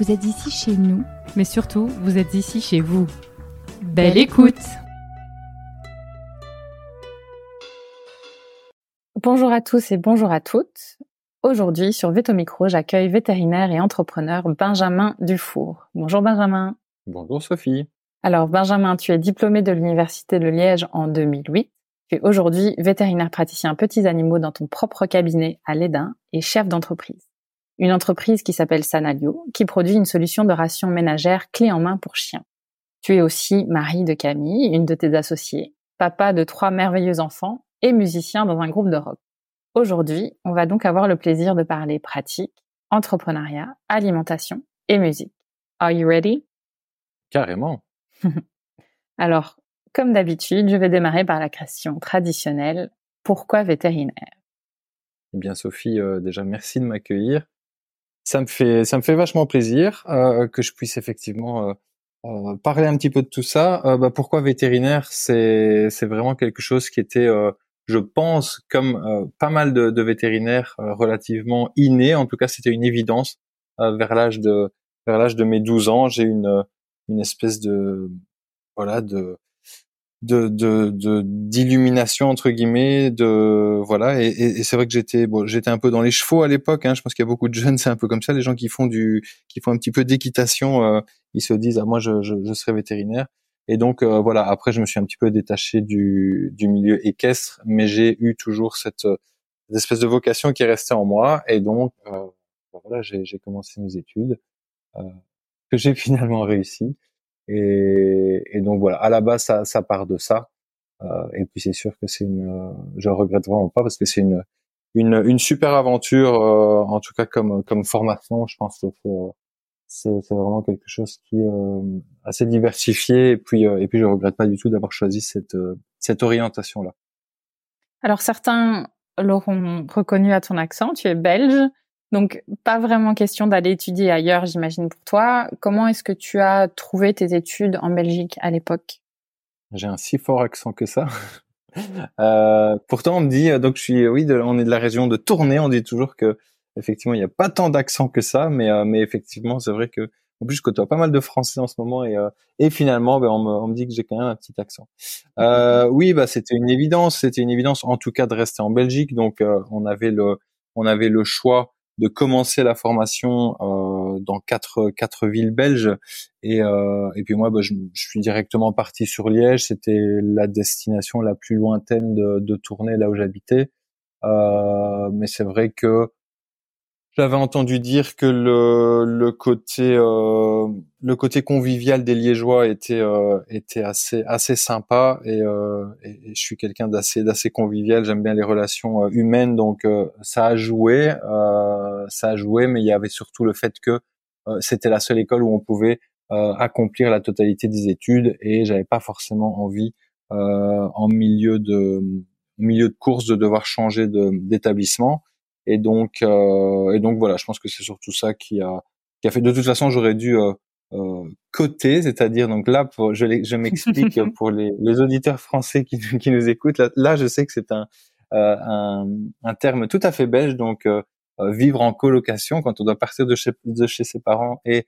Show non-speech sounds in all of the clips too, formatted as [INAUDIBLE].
Vous êtes ici chez nous, mais surtout, vous êtes ici chez vous. Belle, écoute Bonjour à tous et bonjour à toutes. Aujourd'hui, sur Veto Micro, j'accueille vétérinaire et entrepreneur Benjamin Dufour. Bonjour Benjamin. Bonjour Sophie. Alors Benjamin, tu es diplômé de l'Université de Liège en 2008. Tu es aujourd'hui vétérinaire praticien petits animaux dans ton propre cabinet à Lédin et chef d'entreprise. Une entreprise qui s'appelle Sanalio, qui produit une solution de ration ménagère clé en main pour chiens. Tu es aussi mari de Camille, une de tes associées, papa de trois merveilleux enfants et musicien dans un groupe de rock. Aujourd'hui, on va donc avoir le plaisir de parler pratique, entrepreneuriat, alimentation et musique. Are you ready? Carrément. [LAUGHS] Alors, comme d'habitude, je vais démarrer par la question traditionnelle. Pourquoi vétérinaire? Eh bien, Sophie, euh, déjà merci de m'accueillir. Ça me fait, ça me fait vachement plaisir euh, que je puisse effectivement euh, parler un petit peu de tout ça. Bah, pourquoi vétérinaire C'est, c'est vraiment quelque chose qui était, je pense, comme pas mal de, de vétérinaires relativement inné. En tout cas, c'était une évidence vers l'âge de, vers l'âge de mes 12 ans. J'ai une, une espèce de, voilà, de de de d'illumination entre guillemets de voilà. Et, et, c'est vrai que j'étais bon j'étais un peu dans les chevaux à l'époque hein, je pense qu'il y a beaucoup de jeunes [LAUGHS] c'est un peu comme ça les gens qui font du qui font un petit peu d'équitation euh, ils se disent ah moi je, je, je serai vétérinaire. Et donc euh, voilà. Après je me suis un petit peu détaché du du milieu équestre mais j'ai eu toujours cette, cette, espèce de vocation qui est restée en moi. Et donc euh, voilà j'ai commencé mes études que j'ai [LAUGHS] finalement réussi et, et, donc voilà, à la base, ça, ça part de ça. Euh, et puis c'est sûr que c'est une, euh, je regrette vraiment pas parce que c'est une, une, une super aventure, euh, en tout cas comme comme formation. Je pense que c'est c'est vraiment quelque chose qui est euh, assez diversifié. Et puis et puis je regrette pas du tout d'avoir choisi cette cette orientation là. Alors certains l'auront reconnu à ton accent. Tu es belge. Donc, pas vraiment question d'aller étudier ailleurs, j'imagine, pour toi. Comment est-ce que tu as trouvé tes études en Belgique à l'époque? J'ai un si fort accent que ça. [LAUGHS] euh, pourtant, on me dit, donc je suis, oui, on est de la région de Tournai. On dit toujours que, effectivement, il n'y a pas tant d'accent que ça, mais, euh, mais effectivement, c'est vrai que, en plus, je côtoie pas mal de Français en ce moment et, euh, et finalement, ben, on, me, on me dit que j'ai quand même un petit accent. Euh, oui, bah, c'était une évidence. C'était une évidence, en tout cas, de rester en Belgique. Donc, on avait le, on avait le choix de commencer la formation euh, dans quatre quatre villes belges. Et euh, et puis moi bah, je, suis directement parti sur Liège. C'était la destination la plus lointaine de, de tourner là où j'habitais. Euh, mais c'est vrai que j'avais entendu dire que le, le côté euh, le côté convivial des Liégeois était euh, était assez assez sympa et, euh, et, je suis quelqu'un d'assez d'assez convivial. J'aime bien les relations euh, humaines, donc euh, ça a joué, euh, ça a joué, mais il y avait surtout le fait que c'était la seule école où on pouvait accomplir la totalité des études et j'avais pas forcément envie en milieu de milieu de course de devoir changer d'établissement. Et donc, euh, et donc voilà, je pense que c'est surtout ça qui a, qui a fait. De toute façon, j'aurais dû euh, euh, coter, c'est-à-dire donc là, pour, je, je m'explique [LAUGHS] pour les, les, auditeurs français qui, qui nous écoutent. Là, là, je sais que c'est un, euh, un, un terme tout à fait belge, donc euh, euh, vivre en colocation quand on doit partir de chez, de chez ses parents et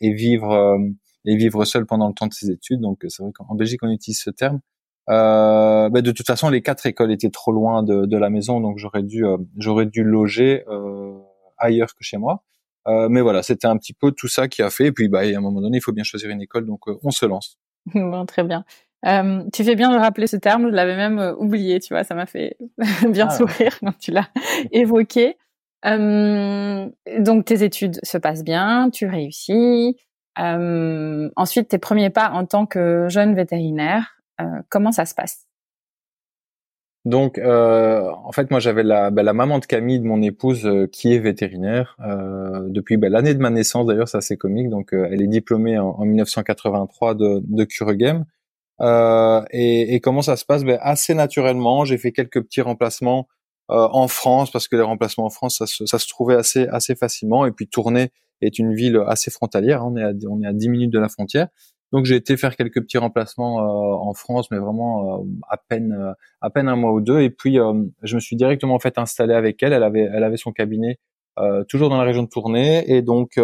et vivre et vivre seul pendant le temps de ses études. Donc c'est vrai qu'en Belgique on utilise ce terme. Euh, bah, de toute façon, les quatre écoles étaient trop loin de, de la maison, donc j'aurais dû, euh, j'aurais dû loger euh, ailleurs que chez moi. mais voilà, c'était un petit peu tout ça qui a fait. Et puis, bah, à un moment donné, il faut bien choisir une école, donc on se lance. [LAUGHS] bon, très bien. Euh, tu fais bien de rappeler ce terme, je l'avais même euh, oublié, tu vois, ça m'a fait [LAUGHS] bien ah. sourire quand tu l'as [LAUGHS] évoqué. Euh, donc tes études se passent bien, tu réussis. Euh, ensuite, tes premiers pas en tant que jeune vétérinaire, euh, comment ça se passe? Donc, en fait, moi, j'avais la, bah, la maman de Camille, de mon épouse, qui est vétérinaire depuis bah, l'année de ma naissance. D'ailleurs, c'est assez comique. Donc, elle est diplômée en, en 1983 de, de Kuregem. Euh, et, et, comment ça se passe? Ben, Assez naturellement, j'ai fait quelques petits remplacements euh, en France parce que les remplacements en France, ça se, ça se, trouvait assez assez facilement. Et puis Tournai est une ville assez frontalière. Hein, on est à, on est à 10 minutes de la frontière. Donc j'ai été faire quelques petits remplacements euh, en France, mais vraiment euh, à peine euh, à peine un mois ou deux. Et puis je me suis directement en fait installé avec elle. Elle avait elle avait son cabinet toujours dans la région de Tournai, et donc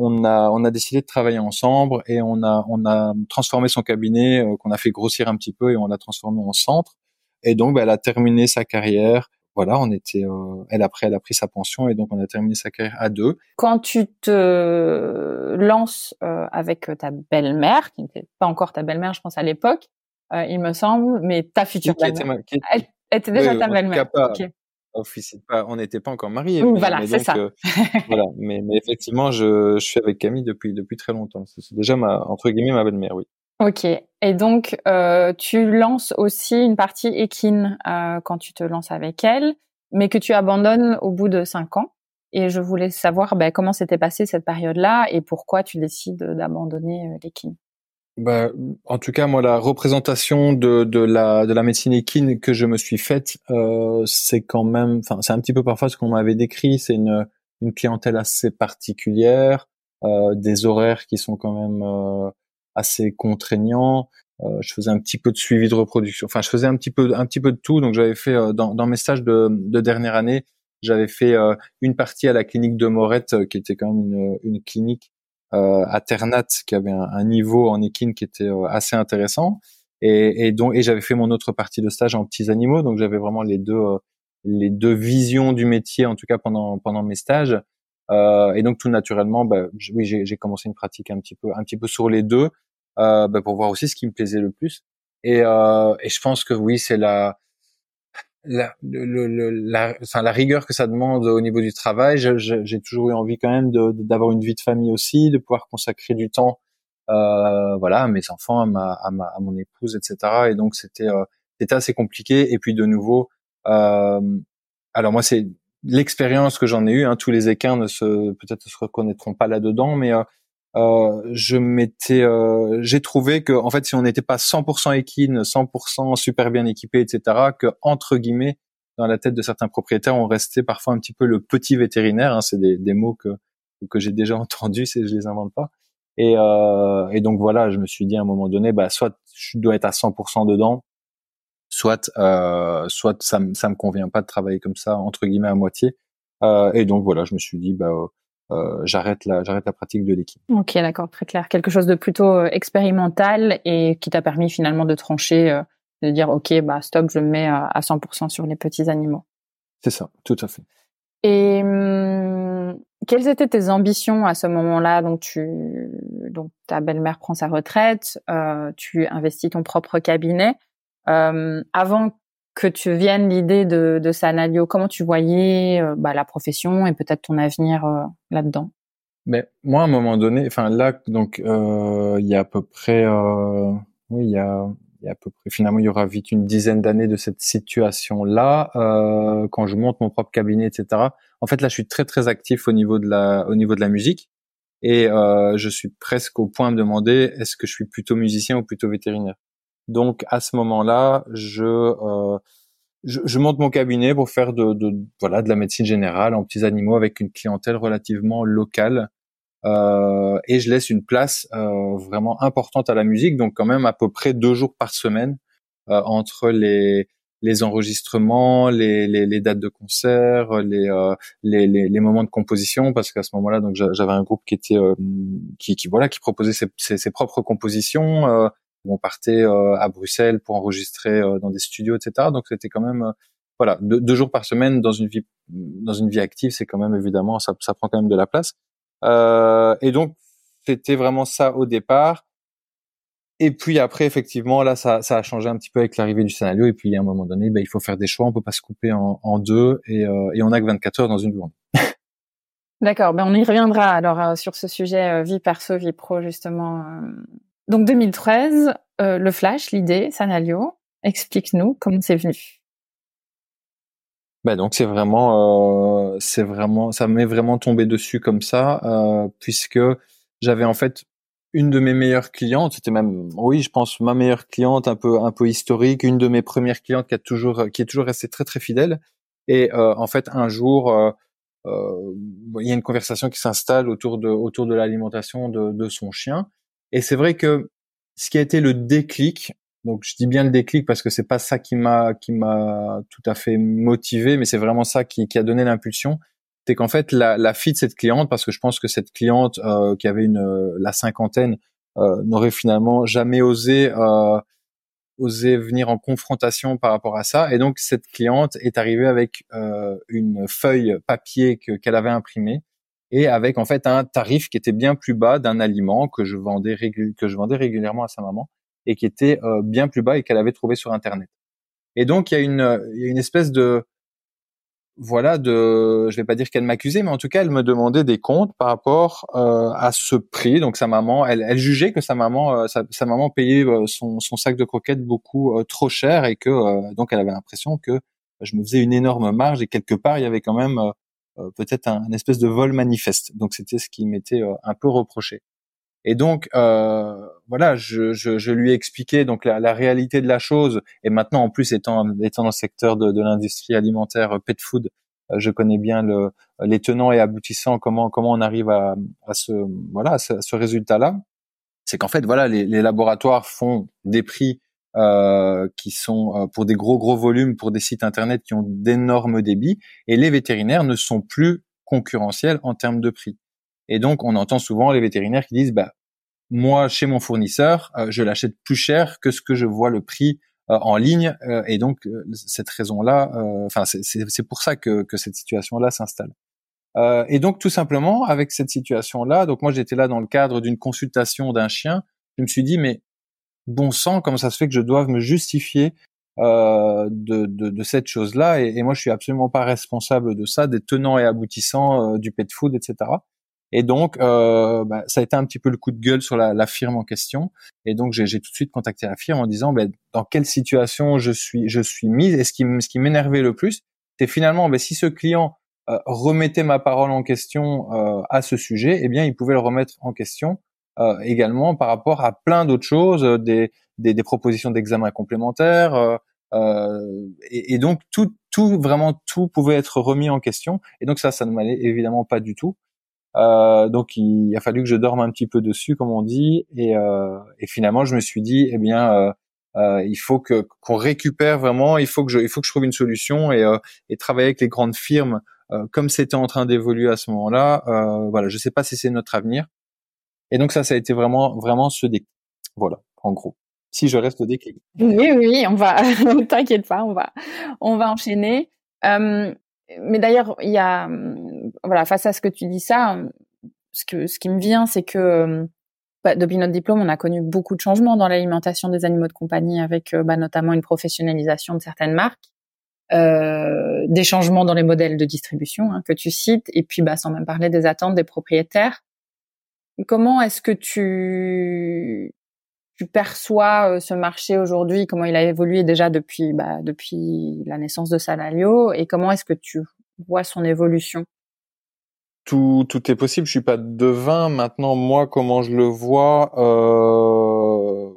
on a on a décidé de travailler ensemble et on a on a transformé son cabinet euh, qu'on a fait grossir un petit peu et on l'a transformé en centre et donc bah, elle a terminé sa carrière voilà on était euh, elle après elle a pris sa pension et donc on a terminé sa carrière à deux quand tu te lances euh, avec ta belle-mère qui n'était pas encore ta belle-mère je pense à l'époque il me semble mais ta future belle-mère elle était déjà ta belle-mère on n'était pas encore mariés. voilà, c'est ça. Euh, voilà, mais, mais effectivement, je, je, suis avec Camille depuis depuis très longtemps. C'est déjà ma entre guillemets ma belle-mère, oui. Ok. Et donc, euh, tu lances aussi une partie équine euh, quand tu te lances avec elle, mais que tu abandonnes au bout de cinq ans. Et je voulais savoir ben, comment s'était passée cette période-là et pourquoi tu décides d'abandonner l'équine. Bah, en tout cas, moi, la représentation de, de, la, de la médecine équine que je me suis faite, euh, c'est quand même, enfin, c'est un petit peu parfois ce qu'on m'avait décrit. C'est une, une clientèle assez particulière, euh, des horaires qui sont quand même euh, assez contraignants. Euh, je faisais un petit peu de suivi de reproduction. Enfin, je faisais un petit peu, un petit peu de tout. Donc, j'avais fait euh, dans, dans mes stages de, de dernière année, j'avais fait euh, une partie à la clinique de Morette, qui était quand même une, une clinique euh, à Ternat qui avait un, niveau en équine qui était euh, assez intéressant et, et donc et j'avais fait mon autre partie de stage en petits animaux donc j'avais vraiment les deux euh, les deux visions du métier en tout cas pendant pendant mes stages euh, et donc tout naturellement bah, oui j'ai commencé une pratique un petit peu un petit peu sur les deux euh, bah, pour voir aussi ce qui me plaisait le plus et, euh, et je pense que oui c'est la la, le, la, enfin, la rigueur que ça demande au niveau du travail. J'ai toujours eu envie quand même d'avoir une vie de famille aussi, de pouvoir consacrer du temps, euh, voilà, à mes enfants, à ma, à, ma, à mon épouse, etc. Et donc c'était euh, c'était assez compliqué. Et puis de nouveau, euh, alors moi c'est l'expérience que j'en ai eue. Hein, tous les équins ne se peut-être se reconnaîtront pas là-dedans, mais euh, euh, je m'étais, euh, j'ai trouvé que en fait, si on n'était pas 100% équine, 100% super bien équipé, etc., que entre guillemets, dans la tête de certains propriétaires, on restait parfois un petit peu le petit vétérinaire. Hein, c'est des, des, mots que que j'ai déjà [LAUGHS] entendus, c'est je les invente pas. Et, euh, et donc voilà, je me suis dit à un moment donné, bah soit je dois être à 100% dedans, soit euh, soit ça ça me convient pas de travailler comme ça entre guillemets à moitié. Euh, et donc voilà, je me suis dit bah euh, j'arrête la j'arrête la pratique de l'équipe. Ok, d'accord, très clair. Quelque chose de plutôt euh, expérimental et qui t'a permis finalement de trancher, euh, de dire ok, bah stop, je me mets à 100% sur les petits animaux. C'est ça, tout à fait. Et hum, quelles étaient tes ambitions à ce moment-là? Donc tu, donc ta belle-mère prend sa retraite, euh, tu investis ton propre cabinet. Euh, avant que tu viennes l'idée de, de Sanalio, comment tu voyais euh, bah, la profession et peut-être ton avenir euh, là-dedans? Mais moi, à un moment donné, enfin là, donc euh, il y a à peu près, oui, il y a, il y a à peu près, finalement, il y aura vite une dizaine d'années de cette situation-là, quand je monte mon propre cabinet, etc. En fait, là, je suis très très actif au niveau de la, au niveau de la musique. Et je suis presque au point de demander est-ce que je suis plutôt musicien ou plutôt vétérinaire? Donc à ce moment-là, je, euh, je, je monte mon cabinet pour faire de, de, voilà de la médecine générale en petits animaux avec une clientèle relativement locale. Euh, et je laisse une place euh, vraiment importante à la musique, donc quand même à peu près deux jours par semaine euh, entre les les enregistrements, les, les, les, dates de concert, les, euh, les, les, moments de composition, parce qu'à ce moment-là, donc j'avais un groupe qui était euh, qui, qui, voilà qui proposait ses, ses, ses propres compositions. Euh, on partait euh, à Bruxelles pour enregistrer euh, dans des studios, etc. Donc c'était quand même euh, voilà deux, jours par semaine dans une vie dans une vie active, c'est quand même évidemment ça, ça prend quand même de la place. et donc c'était vraiment ça au départ. Et puis après, effectivement, là, ça, ça a changé un petit peu avec l'arrivée du scénario. Et puis à un moment donné, ben, il faut faire des choix. On peut pas se couper en, en deux. Et, euh, et on a que 24 heures dans une journée. D'accord. Ben on y reviendra alors euh, sur ce sujet euh, vie perso, vie pro justement. Donc 2013, le flash, l'idée, Sanalio. Explique-nous comment c'est venu. Ben donc c'est vraiment, c'est vraiment, ça m'est vraiment tombé dessus comme ça, puisque j'avais en fait une de mes meilleures clientes, c'était même, oui, je pense ma meilleure cliente, un peu, un peu historique, une de mes premières clientes qui a toujours, qui est toujours restée très très fidèle. Et euh, en fait, un jour, euh, euh, il y a une conversation qui s'installe autour de, autour de l'alimentation de, de son chien. Et c'est vrai que ce qui a été le déclic, donc je dis bien le déclic parce que c'est pas ça qui m'a, qui m'a tout à fait motivé, mais c'est vraiment ça qui, qui a donné l'impulsion c'est qu'en fait la, la, fille de cette cliente, parce que je pense que cette cliente euh, qui avait une euh, la cinquantaine euh, n'aurait finalement jamais osé euh, osé venir en confrontation par rapport à ça, et donc cette cliente est arrivée avec euh, une feuille papier que qu'elle avait imprimée et avec en fait un tarif qui était bien plus bas d'un aliment que je vendais régulièrement à sa maman et qui était bien plus bas et qu'elle avait trouvé sur internet. Et donc il y a une il y a une espèce de voilà, de, je vais pas dire qu'elle m'accusait, mais en tout cas, elle me demandait des comptes par rapport euh, à ce prix. Donc sa maman, elle, jugeait que sa maman, euh, sa, maman payait euh, son, son, sac de croquettes beaucoup trop cher et que donc elle avait l'impression que je me faisais une énorme marge et quelque part il y avait quand même peut-être un, espèce de vol manifeste. Donc c'était ce qui m'était un peu reproché. Et donc euh, voilà, je, je, je, lui ai expliqué donc la, la, réalité de la chose. Et maintenant, en plus, étant étant dans le secteur de, de l'industrie alimentaire euh, pet food, euh, je connais bien le, les tenants et aboutissants. Comment comment on arrive à, à ce voilà à ce, résultat-là. C'est qu'en fait voilà, les, les, laboratoires font des prix euh, qui sont euh, pour des gros gros volumes pour des sites internet qui ont d'énormes débits, et les vétérinaires ne sont plus concurrentiels en termes de prix. Et donc, on entend souvent les vétérinaires qui disent, bah, moi, chez mon fournisseur, euh, je l'achète plus cher que ce que je vois le prix euh, en ligne. Euh, et donc, cette raison-là, enfin, c'est pour ça que, que cette situation-là s'installe. et donc, tout simplement, avec cette situation-là, donc moi, j'étais là dans le cadre d'une consultation d'un chien. Je me suis dit, mais bon sang, comment ça se fait que je doive me justifier de, de, de, cette chose-là et, et, moi, je suis absolument pas responsable de ça, des tenants et aboutissants du pet food, etc. Et donc, euh, bah, ça a été un petit peu le coup de gueule sur la, la firme en question. Et donc, j'ai tout de suite contacté la firme en disant, bah, dans quelle situation je suis, je suis mise. Et ce qui, ce qui m'énervait le plus, c'est finalement, bah, si ce client euh, remettait ma parole en question euh, à ce sujet, eh bien, il pouvait le remettre en question euh, également par rapport à plein d'autres choses, euh, des, des, des propositions d'examen complémentaires. Et, et, donc, tout, tout, vraiment tout pouvait être remis en question. Et donc ça, ça ne m'allait évidemment pas du tout. Euh, donc il a fallu que je dorme un petit peu dessus, comme on dit, et, euh, et finalement je me suis dit, eh bien, euh, euh il faut que qu'on récupère vraiment, il faut que je, il faut que je trouve une solution et, euh, et travailler avec les grandes firmes euh, comme c'était en train d'évoluer à ce moment-là. voilà, je sais pas si c'est notre avenir. Et donc ça, ça a été vraiment, vraiment ce déclic. Voilà, en gros. Si je reste déclic. Oui, oui, on va, [LAUGHS] t'inquiète pas, on va, on va enchaîner. Euh, mais d'ailleurs, il y a, voilà, face à ce que tu dis ça, ce que, ce qui me vient, c'est que bah, depuis notre diplôme, on a connu beaucoup de changements dans l'alimentation des animaux de compagnie, avec euh, bah, notamment une professionnalisation de certaines marques, euh, des changements dans les modèles de distribution hein, que tu cites, et puis bah, sans même parler des attentes des propriétaires. Comment est-ce que tu tu perçois euh, ce marché aujourd'hui, comment il a évolué déjà depuis bah, depuis la naissance de Salalio? Et comment est-ce que tu vois son évolution? Tout, tout est possible. Je suis pas devin. Maintenant, moi, comment je le vois, euh,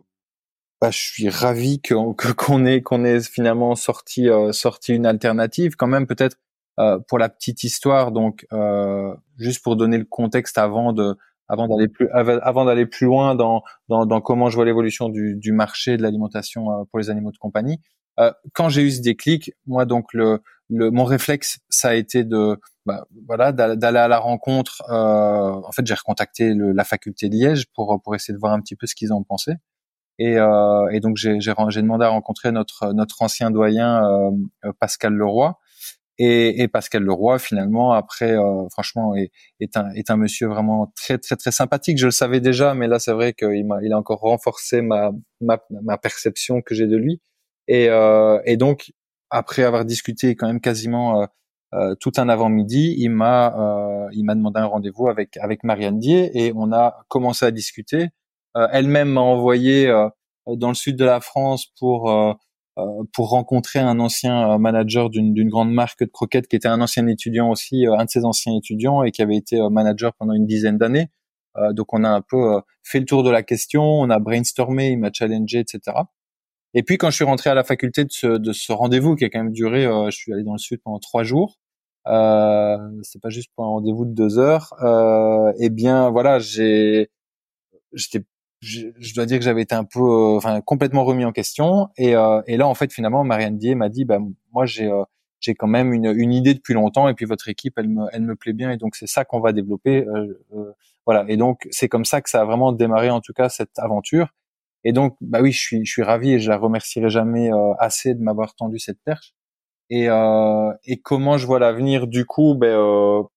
bah, je suis ravi qu'on qu'on ait qu'on ait finalement sorti euh, sorti une alternative. Quand même, peut-être euh, pour la petite histoire. Donc, euh, juste pour donner le contexte avant de avant d'aller plus avant d'aller plus loin dans, dans, dans comment je vois l'évolution du, du marché de l'alimentation euh, pour les animaux de compagnie. Euh, quand j'ai eu ce déclic, moi donc le, le mon réflexe ça a été de bah, voilà d'aller à la rencontre. Euh, en fait, j'ai recontacté le, la faculté de Liège pour pour essayer de voir un petit peu ce qu'ils en pensaient. Et, euh, et donc j'ai demandé à rencontrer notre notre ancien doyen euh, Pascal Leroy Et, et Pascal Leroy, finalement, après, euh, franchement, est, est, un, est un monsieur vraiment très, très, très sympathique. Je le savais déjà, mais là, c'est vrai qu'il m'a, il a encore renforcé ma, ma, ma perception que j'ai de lui. Et, euh, et donc, après avoir discuté quand même quasiment euh, euh tout un avant-midi, il m'a, euh, il m'a demandé un rendez-vous avec avec Marianne Dier et on a commencé à discuter. elle-même m'a envoyé dans le sud de la France pour euh, pour rencontrer un ancien euh, manager d'une grande marque de croquettes qui était un ancien étudiant aussi, euh, un de ses anciens étudiants et qui avait été manager pendant une dizaine d'années. donc on a un peu fait le tour de la question, on a brainstormé, il m'a challengé, etc. Et puis quand je suis rentré à la faculté de ce, de ce rendez-vous qui a quand même duré, je suis allé dans le sud pendant trois jours. Euh, c'est pas juste pour un rendez-vous de deux heures. Euh, eh bien voilà, j'ai, j'étais je, dois dire que j'avais été un peu, euh, enfin complètement remis en question. Et, euh, et là, en fait, finalement, Marianne Dier m'a dit, bah moi j'ai euh, j'ai quand même une, une, idée depuis longtemps et puis votre équipe, elle me, elle me plaît bien et donc c'est ça qu'on va développer. voilà. Et donc c'est comme ça que ça a vraiment démarré en tout cas cette aventure. Et donc bah oui, je suis je suis ravi et je la remercierai jamais assez de m'avoir tendu cette perche. Et, et comment je vois l'avenir du coup, ben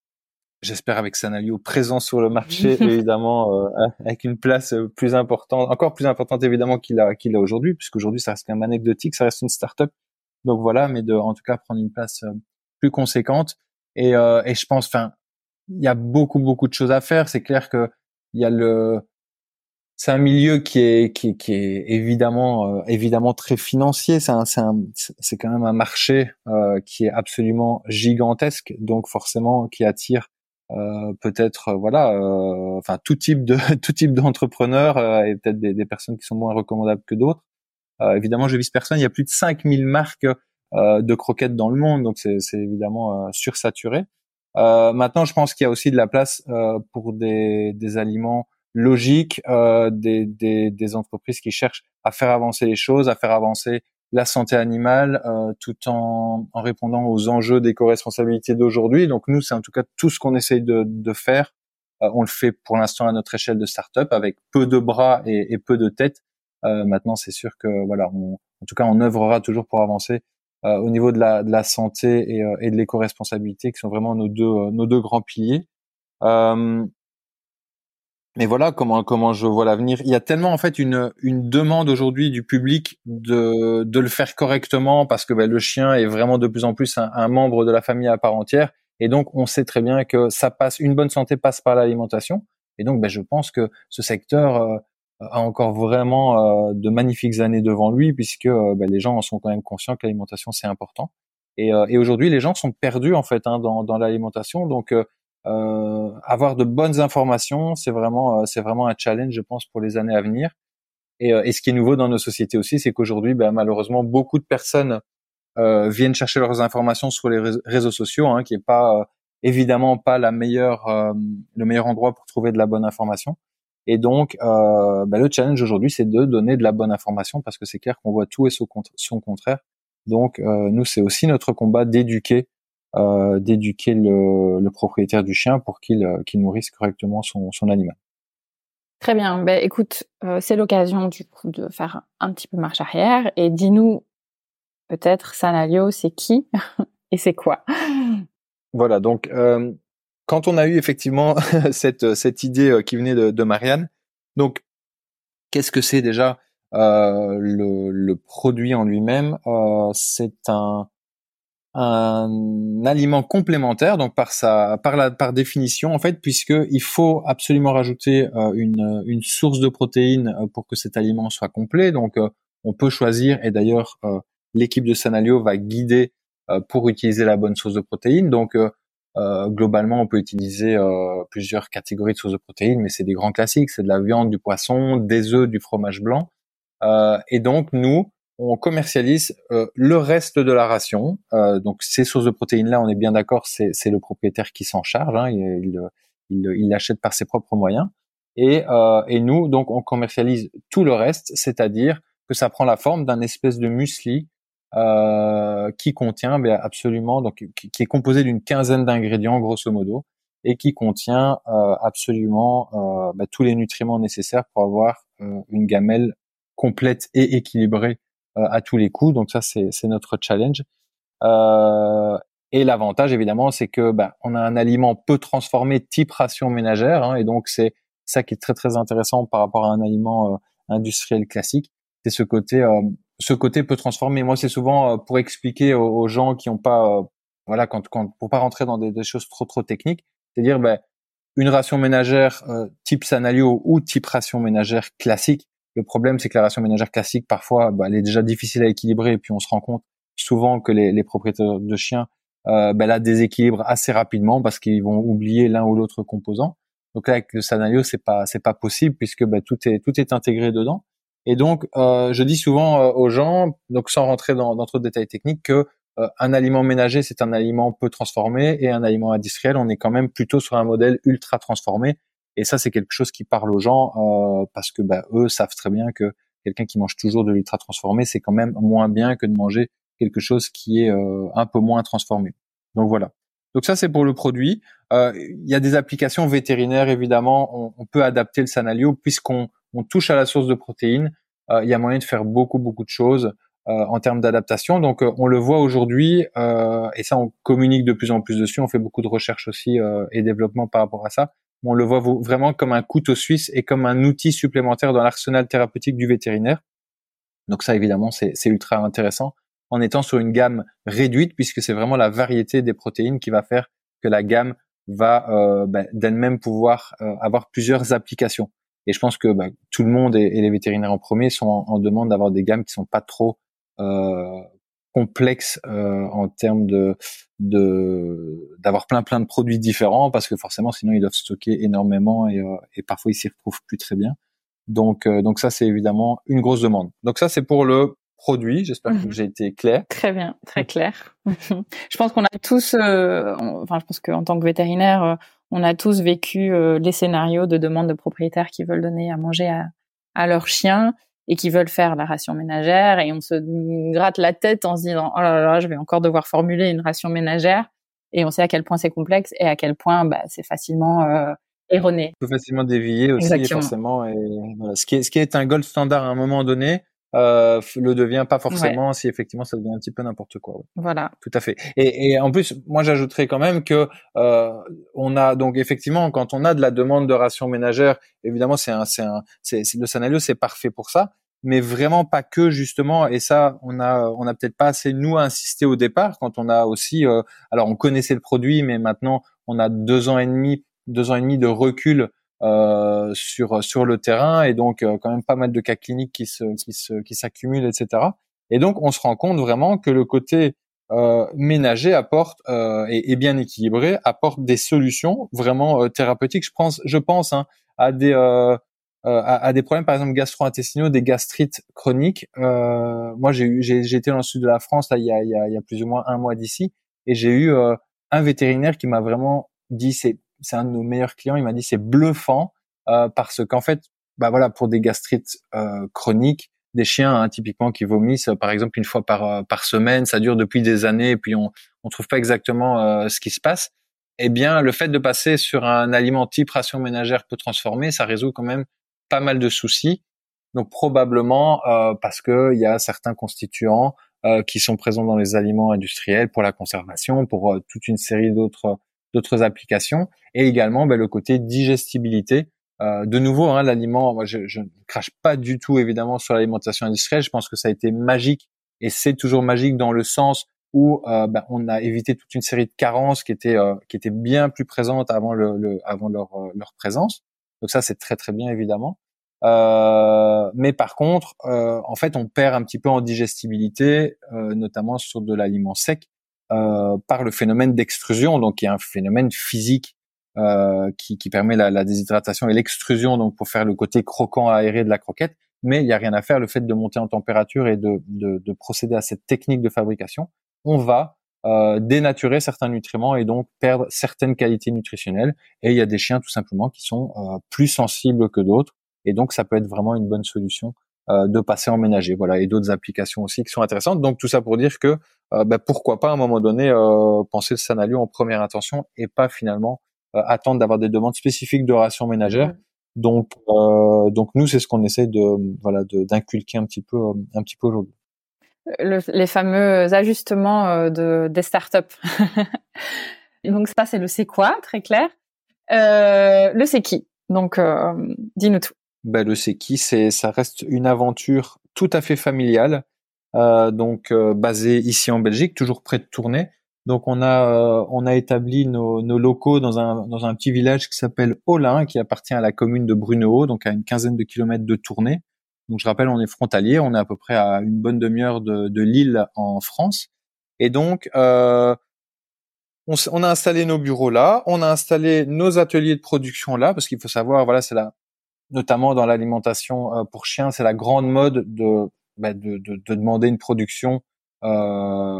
j'espère avec Sanalio présent sur le marché [LAUGHS] évidemment euh, avec une place euh, plus importante encore plus importante évidemment qu'il a qu'il a aujourd'hui puisqu'aujourd'hui ça reste quand même anecdotique ça reste une start-up. Donc voilà mais de en tout cas prendre une place euh, plus conséquente. Et et je pense enfin il y a beaucoup beaucoup de choses à faire. C'est clair que il y a le c'est un milieu qui est qui, qui est évidemment évidemment très financier. C'est c'est c'est quand même un marché qui est absolument gigantesque donc forcément qui attire euh, peut-être euh, voilà euh, enfin tout type de [LAUGHS] tout type d'entrepreneurs et peut-être des, des, personnes qui sont moins recommandables que d'autres. Évidemment je vise personne. Il y a plus de 5000 marques de croquettes dans le monde donc c'est évidemment sursaturé. Maintenant je pense qu'il y a aussi de la place pour des, des aliments logiques des, des, des entreprises qui cherchent à faire avancer les choses à faire avancer la santé animale euh, tout en, en, répondant aux enjeux d'éco-responsabilité d'aujourd'hui. Donc nous, c'est en tout cas tout ce qu'on essaye de, de faire. Euh, on le fait pour l'instant à notre échelle de start-up avec peu de bras et, peu de têtes. Euh, maintenant, c'est sûr que voilà, on, en tout cas, on œuvrera toujours pour avancer euh, au niveau de la, de la santé et, et de l'éco-responsabilité, qui sont vraiment nos deux nos deux grands piliers. Euh, mais voilà comment comment je vois l'avenir. Il y a tellement en fait une une demande aujourd'hui du public de de le faire correctement parce que ben, le chien est vraiment de plus en plus un, membre de la famille à part entière. Et donc on sait très bien que ça passe une bonne santé passe par l'alimentation. Et donc ben, je pense que ce secteur euh, a encore vraiment euh, de magnifiques années devant lui puisque euh, ben, les gens en sont quand même conscients que l'alimentation c'est important. Et, et aujourd'hui les gens sont perdus en fait hein, dans dans l'alimentation. Donc euh, avoir de bonnes informations, c'est vraiment, euh, c'est vraiment un challenge, je pense, pour les années à venir. Et, euh, et ce qui est nouveau dans nos sociétés aussi, c'est qu'aujourd'hui, ben, malheureusement, beaucoup de personnes euh, viennent chercher leurs informations sur les réseaux sociaux, hein, qui est pas évidemment pas la meilleure, le meilleur endroit pour trouver de la bonne information. Et donc, euh, ben, le challenge aujourd'hui, c'est de donner de la bonne information parce que c'est clair qu'on voit tout et son, contraire. Donc, euh, nous, c'est aussi notre combat d'éduquer euh, d'éduquer le, le, propriétaire du chien pour qu'il euh, qu'il nourrisse correctement son, son animal. Très bien. Ben, écoute, euh, c'est l'occasion du coup de faire un petit peu marche arrière et dis-nous peut-être Sanalio, c'est qui [LAUGHS] et c'est quoi? Voilà. Donc, euh, quand on a eu effectivement [LAUGHS] cette cette idée qui venait de, de Marianne, donc qu'est-ce que c'est déjà euh, le, le, produit en lui-même? C'est un un aliment complémentaire, donc par sa, par la, par définition en fait, puisque il faut absolument rajouter euh, une, une source de protéines euh, pour que cet aliment soit complet. Donc, euh, on peut choisir, et d'ailleurs, l'équipe de Sanalio va guider pour utiliser la bonne source de protéines. Donc, globalement, on peut utiliser plusieurs catégories de sources de protéines, mais c'est des grands classiques, c'est de la viande, du poisson, des œufs, du fromage blanc. et donc, nous, on commercialise euh, le reste de la ration. Euh, donc ces sources de protéines là, on est bien d'accord, c'est, le propriétaire qui s'en charge. Hein, il, il, l'achète par ses propres moyens. Et, euh, et nous, donc, on commercialise tout le reste, c'est-à-dire que ça prend la forme d'un espèce de muesli qui contient ben, absolument, donc qui, est composé d'une quinzaine d'ingrédients grosso modo, et qui contient absolument ben, tous les nutriments nécessaires pour avoir une gamelle complète et équilibrée euh, à tous les coups. Donc ça, c'est notre challenge. Euh, Et l'avantage, évidemment, c'est que bah, on a un aliment peu transformé type ration ménagère, hein, et donc c'est ça qui est très très intéressant par rapport à un aliment euh, industriel classique. C'est ce côté, euh, ce côté peu transformé. Moi, c'est souvent euh, pour expliquer aux, gens qui n'ont pas, voilà, quand, quand pour pas rentrer dans des, des choses trop trop techniques, c'est dire, bah, une ration ménagère type Sanalio ou type ration ménagère classique. Le problème, c'est que la ration ménagère classique, parfois, bah, elle est déjà difficile à équilibrer, et puis on se rend compte souvent que les, les propriétaires de chiens euh, ben là déséquilibre assez rapidement parce qu'ils vont oublier l'un ou l'autre composant. Donc là avec le Scenario c'est pas c'est pas possible puisque ben, tout est tout est intégré dedans. Et donc euh, je dis souvent euh, aux gens donc sans rentrer dans, dans trop de détails techniques que euh, un aliment ménager c'est un aliment peu transformé et un aliment industriel on est quand même plutôt sur un modèle ultra transformé. Et ça c'est quelque chose qui parle aux gens euh, parce que ben, eux savent très bien que quelqu'un qui mange toujours de l'ultra transformé c'est quand même moins bien que de manger quelque chose qui est euh, un peu moins transformé. Donc voilà. Donc ça c'est pour le produit. Euh, il y a des applications vétérinaires évidemment. On, peut adapter le Sanalio puisqu'on on touche à la source de protéines. Euh, il y a moyen de faire beaucoup beaucoup de choses en termes d'adaptation. Donc on le voit aujourd'hui et ça on communique de plus en plus dessus. On fait beaucoup de recherches aussi et développement par rapport à ça. On le voit vraiment comme un couteau suisse et comme un outil supplémentaire dans l'arsenal thérapeutique du vétérinaire. Donc ça évidemment c'est ultra intéressant en étant sur une gamme réduite puisque c'est vraiment la variété des protéines qui va faire que la gamme va euh, ben, d'elle-même pouvoir euh, avoir plusieurs applications. Et je pense que ben, tout le monde et, les vétérinaires en premier sont en, demande d'avoir des gammes qui sont pas trop euh, complexes en termes de d'avoir plein plein de produits différents parce que forcément sinon ils doivent stocker énormément et, et parfois ils s'y retrouvent plus très bien. Donc donc ça c'est évidemment une grosse demande. Donc ça c'est pour le produit. J'espère que mhm. j'ai été clair. Très bien, très [LAUGHS] clair. [LAUGHS] je pense qu'on a tous, euh, enfin, je pense qu'en tant que vétérinaire, euh, on a tous vécu euh, les scénarios de demande de propriétaires qui veulent donner à manger à, à leurs chiens et qui veulent faire la ration ménagère et on se gratte la tête en se disant oh là là, je vais encore devoir formuler une ration ménagère et on sait à quel point c'est complexe et à quel point bah, c'est facilement erroné. Plus facilement dévié aussi forcément et voilà. ce qui est ce qui est un gold standard à un moment donné euh, le devient pas forcément si effectivement ça devient un petit peu n'importe quoi. Voilà. Tout à fait. Et, et en plus, moi j'ajouterais quand même que euh, on a donc effectivement quand on a de la demande de ration ménagère, évidemment c'est un c'est un c'est le scénario c'est parfait pour ça, mais vraiment pas que justement. Et ça, on a on a peut-être pas assez nous insisté au départ quand on a aussi euh, alors on connaissait le produit, mais maintenant on a deux ans et demi deux ans et demi de recul euh, sur sur le terrain et donc euh, quand même pas mal de cas cliniques qui se qui se qui s'accumulent etc et donc on se rend compte vraiment que le côté euh, ménager apporte euh, et, bien équilibré apporte des solutions vraiment thérapeutiques. Je pense je pense hein, à des à, à, des problèmes par exemple gastro-intestinaux des gastrites chroniques. Moi j'ai eu j'ai été dans le sud de la France là il y a il y a, il y a plus ou moins un mois d'ici et j'ai eu un vétérinaire qui m'a vraiment dit c'est c'est un de nos meilleurs clients. Il m'a dit c'est bluffant euh, parce qu'en fait, bah voilà, pour des gastrites euh, chroniques, des chiens hein, typiquement qui vomissent, par exemple une fois par euh, par semaine, ça dure depuis des années et puis on on trouve pas exactement ce qui se passe. Eh bien, le fait de passer sur un aliment type ration ménagère peu transformé, ça résout quand même pas mal de soucis. Donc probablement parce que il y a certains constituants qui sont présents dans les aliments industriels pour la conservation, pour toute une série d'autres d'autres applications, et également ben, le côté digestibilité. Euh, de nouveau, hein, l'aliment, moi je, ne crache pas du tout évidemment sur l'alimentation industrielle. Je pense que ça a été magique et c'est toujours magique dans le sens où euh, ben, on a évité toute une série de carences qui étaient euh, qui étaient bien plus présentes avant le, le avant leur euh, leur présence. Donc ça c'est très très bien évidemment. Euh, mais par contre, en fait, on perd un petit peu en digestibilité, notamment sur de l'aliment sec, par le phénomène d'extrusion, donc il y a un phénomène physique euh, qui, qui, permet la, la déshydratation et l'extrusion, donc pour faire le côté croquant aéré de la croquette. Mais il n'y a rien à faire. Le fait de monter en température et de, de, de procéder à cette technique de fabrication, on va euh, dénaturer certains nutriments et donc perdre certaines qualités nutritionnelles. Et il y a des chiens tout simplement qui sont euh, plus sensibles que d'autres. Et donc ça peut être vraiment une bonne solution euh, de passer en ménager. Voilà, et d'autres applications aussi qui sont intéressantes. Donc tout ça pour dire que euh, bah, pourquoi pas à un moment donné euh, penser le Sanalio en première intention et pas finalement attendre d'avoir des demandes spécifiques de ration ménagère. Mmh. Donc donc nous c'est ce qu'on essaie de voilà d'inculquer un petit peu un petit peu aujourd'hui. les fameux ajustements de des startups. [LAUGHS] Donc ça, c'est le c'est quoi, très clair. Euh, le c'est qui? Donc, dis-nous tout. Ben, le qui, c'est ça reste une aventure tout à fait familiale, euh, donc basée ici en Belgique, toujours près de Tournai. Donc on a euh, on a établi nos, nos, locaux dans un dans un petit village qui s'appelle Olin, qui appartient à la commune de Brunehaut, donc à une quinzaine de kilomètres de Tournai. Donc je rappelle, on est frontalier, on est à peu près à une bonne demi-heure de, de Lille en France. Et donc euh, on, a installé nos bureaux là, on a installé nos ateliers de production là, parce qu'il faut savoir, voilà, c'est là, notamment dans l'alimentation euh, pour chiens, c'est la grande mode de, bah, de, de, de demander une production euh,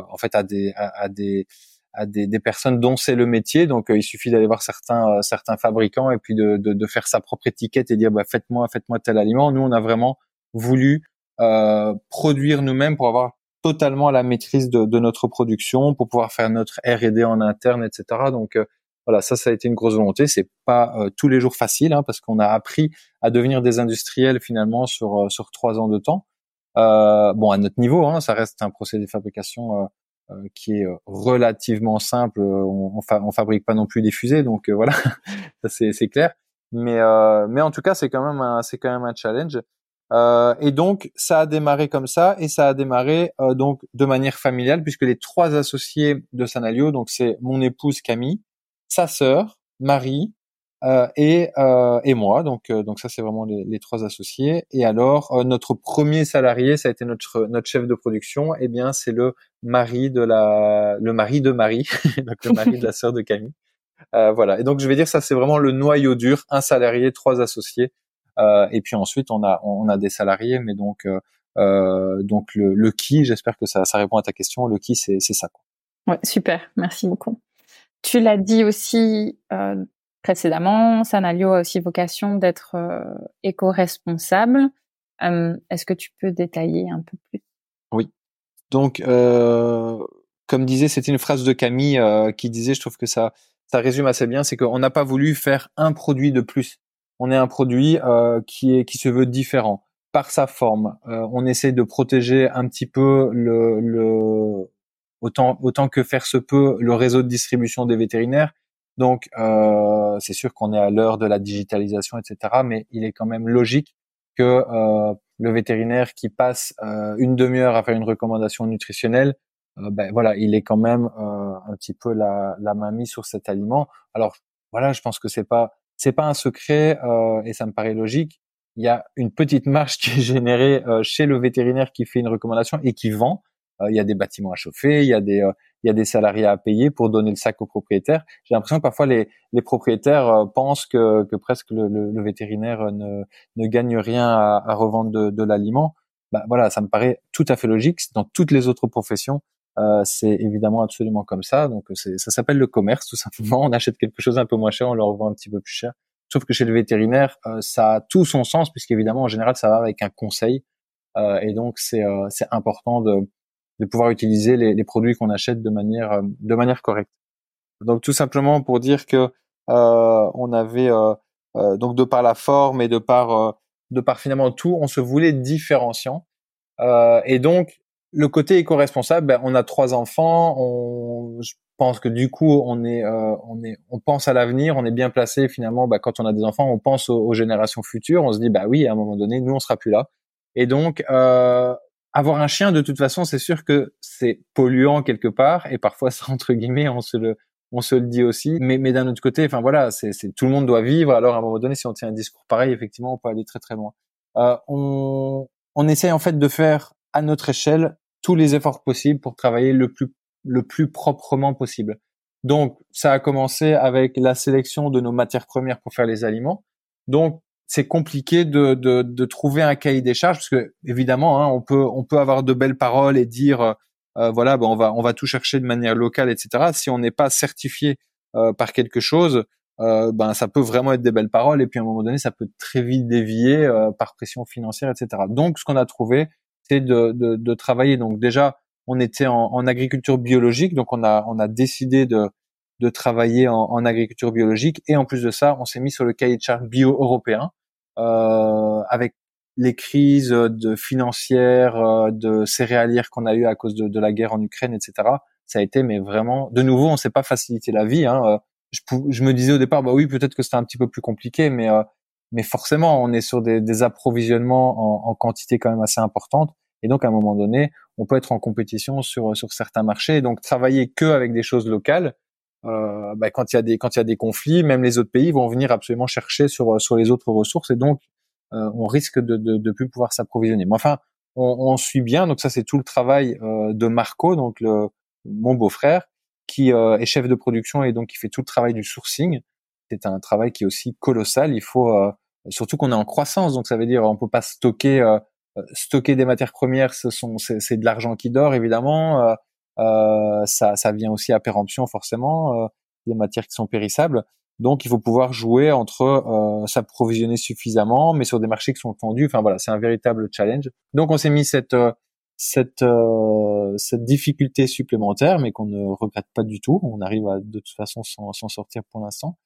en fait à des à, des à des, des, personnes dont c'est le métier. Donc, euh, il suffit d'aller voir certains certains fabricants et puis de, de, de, faire sa propre étiquette et dire bah, faites-moi faites-moi tel aliment. Nous, on a vraiment voulu euh, produire nous-mêmes pour avoir totalement la maîtrise de, de, notre production, pour pouvoir faire notre R&D en interne, etc. Donc voilà, ça, ça a été une grosse volonté. C'est pas tous les jours facile hein, parce qu'on a appris à devenir des industriels finalement sur sur trois ans de temps. Euh, bon, à notre niveau, hein, ça reste un procédé de fabrication euh, euh, qui est relativement simple. On, on, fabrique pas non plus des fusées, donc [LAUGHS] voilà, ça c'est clair. Mais mais en tout cas, c'est quand même c'est quand même un challenge. Euh, et donc, ça a démarré comme ça, et ça a démarré euh, donc de manière familiale, puisque les trois associés de Sanalio, donc c'est mon épouse Camille, sa sœur Marie euh, et, euh, et moi. Donc, euh, donc ça, c'est vraiment les, les, trois associés. Et alors, notre premier salarié, ça a été notre notre chef de production. Eh bien, c'est le mari de la, le mari de Marie, [LAUGHS] donc le mari de la sœur de Camille. voilà. Et donc, je vais dire ça, c'est vraiment le noyau dur un salarié, trois associés. et puis ensuite, on a on a des salariés, mais donc donc le, le qui, j'espère que ça, ça répond à ta question. Le qui, c'est c'est ça. Quoi. Ouais, super. Merci beaucoup. Tu l'as dit aussi euh, précédemment, Sanalio a aussi vocation d'être euh, éco-responsable. Euh, est-ce que tu peux détailler un peu plus? Oui. Donc, comme disait, c'était une phrase de Camille qui disait, je trouve que ça, ça résume assez bien, c'est qu'on n'a pas voulu faire un produit de plus. On est un produit qui qui se veut différent par sa forme. on essaie de protéger un petit peu le, le autant autant que faire se peut le réseau de distribution des vétérinaires donc, euh, c'est sûr qu'on est à l'heure de la digitalisation, etc. Mais il est quand même logique que euh, le vétérinaire qui passe euh, une demi-heure à faire une recommandation nutritionnelle, euh, ben voilà, il est quand même euh, un petit peu la, la main mise sur cet aliment. Alors voilà, je pense que c'est pas c'est pas un secret et ça me paraît logique. Il y a une petite marge [LAUGHS] qui est générée chez le vétérinaire qui fait une recommandation et qui vend. Il y a des bâtiments à chauffer, il y a des il y a des salariés à payer pour donner le sac aux propriétaires. J'ai l'impression que parfois les, les propriétaires euh, pensent que, que presque le, le, vétérinaire ne, ne gagne rien à, à revendre de, de l'aliment. Bah, voilà, ça me paraît tout à fait logique. Dans toutes les autres professions, euh, c'est évidemment absolument comme ça. Donc ça s'appelle le commerce tout simplement. On achète quelque chose un peu moins cher, on le revend un petit peu plus cher. Sauf que chez le vétérinaire, euh, ça a tout son sens puisqu'évidemment en général ça va avec un conseil. Euh, et donc euh, c'est important de de pouvoir utiliser les, les produits qu'on achète de manière euh, de manière correcte. Donc tout simplement pour dire que euh, on avait euh, euh donc de par la forme et de par euh, de par finalement tout, on se voulait différenciant. et donc le côté éco-responsable, ben, on a trois enfants, on, je pense que du coup on est on est on pense à l'avenir, on est bien placé finalement. Ben, quand on a des enfants, on pense aux, aux, générations futures. On se dit bah oui, à un moment donné, nous on sera plus là. Et donc euh, avoir un chien, de toute façon, c'est sûr que c'est polluant quelque part, et parfois, [LAUGHS] ça, entre guillemets, on se le, on se le dit aussi. Mais, mais d'un autre côté, enfin voilà, c'est, tout le monde doit vivre. Alors à un moment donné, si on tient un discours pareil, effectivement, on peut aller très très loin. Euh, on, on essaye en fait de faire à notre échelle tous les efforts possibles pour travailler le plus le plus proprement possible. Donc ça a commencé avec la sélection de nos matières premières pour faire les aliments. Donc c'est compliqué de, de, de, trouver un cahier des charges parce que évidemment hein, on peut on peut avoir de belles paroles et dire euh, euh, voilà ben on va on va tout chercher de manière locale etc si on n'est pas certifié euh, par quelque chose ben ça peut vraiment être des belles paroles et puis à un moment donné ça peut très vite dévier par pression financière etc donc ce qu'on a trouvé c'est de, de, de, travailler. Donc déjà on était en, en, agriculture biologique donc on a on a décidé de de travailler en, en, agriculture biologique et en plus de ça, on s'est mis sur le cahier de charge bio européen euh, avec les crises de financières, de céréalières qu'on a eu à cause de, de, la guerre en Ukraine, etc. Ça a été, mais vraiment, de nouveau, on s'est pas facilité la vie. Hein. Je, je, me disais au départ, bah oui, peut-être que c'était un petit peu plus compliqué, mais mais forcément, on est sur des, des approvisionnements en, en, quantité quand même assez importante. Et donc, à un moment donné, on peut être en compétition sur sur certains marchés. donc, travailler que avec des choses locales, euh, bah, quand il y a des quand il y a des conflits, même les autres pays vont venir absolument chercher sur sur les autres ressources. Et donc, euh, on risque de, de, de plus pouvoir s'approvisionner. Mais enfin, on, on, suit bien. Donc ça, c'est tout le travail euh, de Marco, donc le, mon beau-frère, qui euh, est chef de production et donc qui fait tout le travail du sourcing. C'est un travail qui est aussi colossal. Il faut euh, surtout qu'on est en croissance, donc ça veut dire on peut pas stocker euh, stocker des matières premières. Ce sont c'est de l'argent qui dort évidemment. Ça ça vient aussi à péremption forcément des matières qui sont périssables. Donc il faut pouvoir jouer entre euh, s'approvisionner suffisamment, mais sur des marchés qui sont tendus. Enfin voilà, c'est un véritable challenge. Donc on s'est mis cette euh, cette euh, cette difficulté supplémentaire, mais qu'on ne regrette pas du tout. On arrive à de toute façon s'en sortir pour l'instant.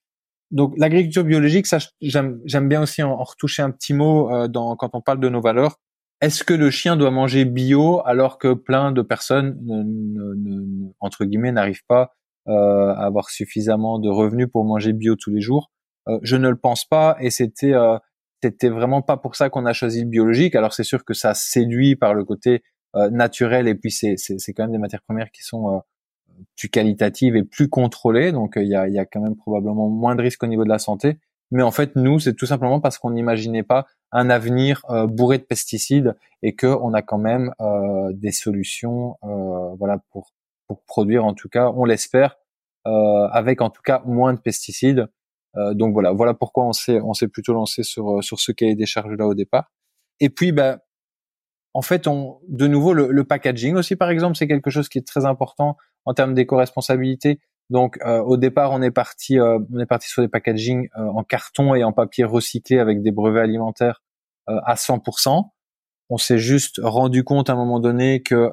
Donc l'agriculture biologique, ça j'aime bien aussi en, retoucher un petit mot euh, dans quand on parle de nos valeurs. Est-ce que le chien doit manger bio alors que plein de personnes ne, ne, entre guillemets n'arrivent pas euh, avoir suffisamment de revenus pour manger bio tous les jours? Euh, je ne le pense pas et c'était euh, c'était vraiment pas pour ça qu'on a choisi le biologique. Alors c'est sûr que ça séduit par le côté naturel et puis c'est c'est quand même des matières premières qui sont plus qualitatives et plus contrôlées. Donc il y y a quand même probablement moins de risques au niveau de la santé. Mais en fait nous c'est tout simplement parce qu'on n'imaginait pas un avenir bourré de pesticides et que on a quand même des solutions voilà pour pour produire en tout cas, on l'espère, euh, avec en tout cas moins de pesticides. Euh, donc voilà, voilà pourquoi on s'est on s'est plutôt lancé sur euh, sur ce cahier des charges là au départ. Et puis bah en fait, on, de nouveau, le, packaging aussi, par exemple, c'est quelque chose qui est très important en termes d'éco-responsabilité. Donc, au départ, on est parti, on est parti sur des packaging en carton et en papier recyclé avec des brevets alimentaires à 100%. On s'est juste rendu compte à un moment donné que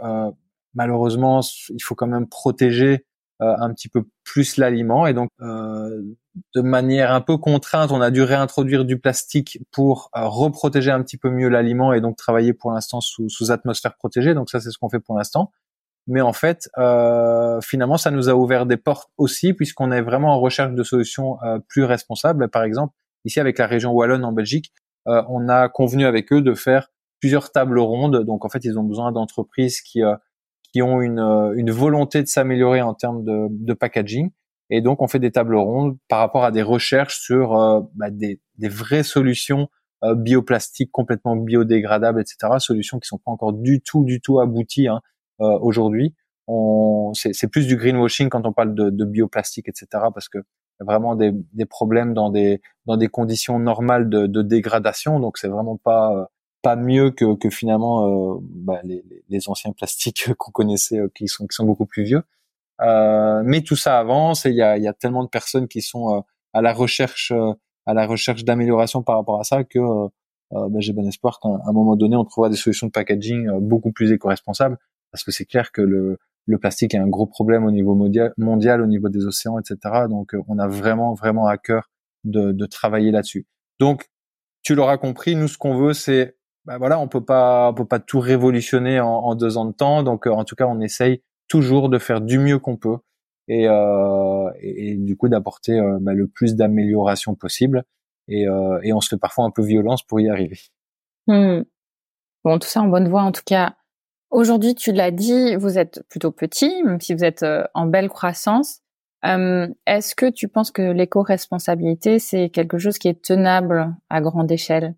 malheureusement, il faut quand même protéger euh, un petit peu plus l'aliment et donc euh, de manière un peu contrainte, on a dû réintroduire du plastique pour euh, reprotéger un petit peu mieux l'aliment et donc travailler pour l'instant sous, sous atmosphère protégée. Donc ça, c'est ce qu'on fait pour l'instant. Mais en fait, euh, finalement, ça nous a ouvert des portes aussi puisqu'on est vraiment en recherche de solutions euh, plus responsables. Par exemple, ici avec la région wallonne en Belgique, on a convenu avec eux de faire plusieurs tables rondes. Donc en fait, ils ont besoin d'entreprises qui qui ont une, euh, une volonté de s'améliorer en termes de, de, packaging. Et donc, on fait des tables rondes par rapport à des recherches sur euh, bah, des, des, vraies solutions euh, bioplastiques complètement biodégradables, etc. Solutions qui sont pas encore du tout, du tout abouties hein, euh, aujourd'hui. C'est plus du greenwashing quand on parle de, de bioplastique, etc. Parce que vraiment des, des, problèmes dans des dans des conditions normales de, de dégradation. Donc, c'est vraiment pas pas mieux que, que finalement euh, bah, les, les, anciens plastiques [LAUGHS] qu'on connaissait euh, qui sont qui sont beaucoup plus vieux. Euh, mais tout ça avance et il y a, y a tellement de personnes qui sont euh, à la recherche à la recherche d'amélioration par rapport à ça que bah, j'ai bon espoir qu'à un moment donné on trouvera des solutions de packaging beaucoup plus éco-responsables parce que c'est clair que le le plastique est un gros problème au niveau mondial, au niveau des océans, etc. Donc, on a vraiment, vraiment à cœur de, de travailler là-dessus. Donc, tu l'auras compris, nous, ce qu'on veut, c'est bah voilà, on peut pas, on peut pas tout révolutionner en, deux ans de temps. Donc, euh, en tout cas, on essaye toujours de faire du mieux qu'on peut et, euh, et, du coup d'apporter euh, bah, le plus d'amélioration possible. Et, euh, et, on se fait parfois un peu violence pour y arriver. Hmm. Bon, tout ça en bonne voie en tout cas. Aujourd'hui, tu l'as dit, vous êtes plutôt petit, même si vous êtes euh, en belle croissance. Est-ce que tu penses que l'éco-responsabilité, c'est quelque chose qui est tenable à grande échelle?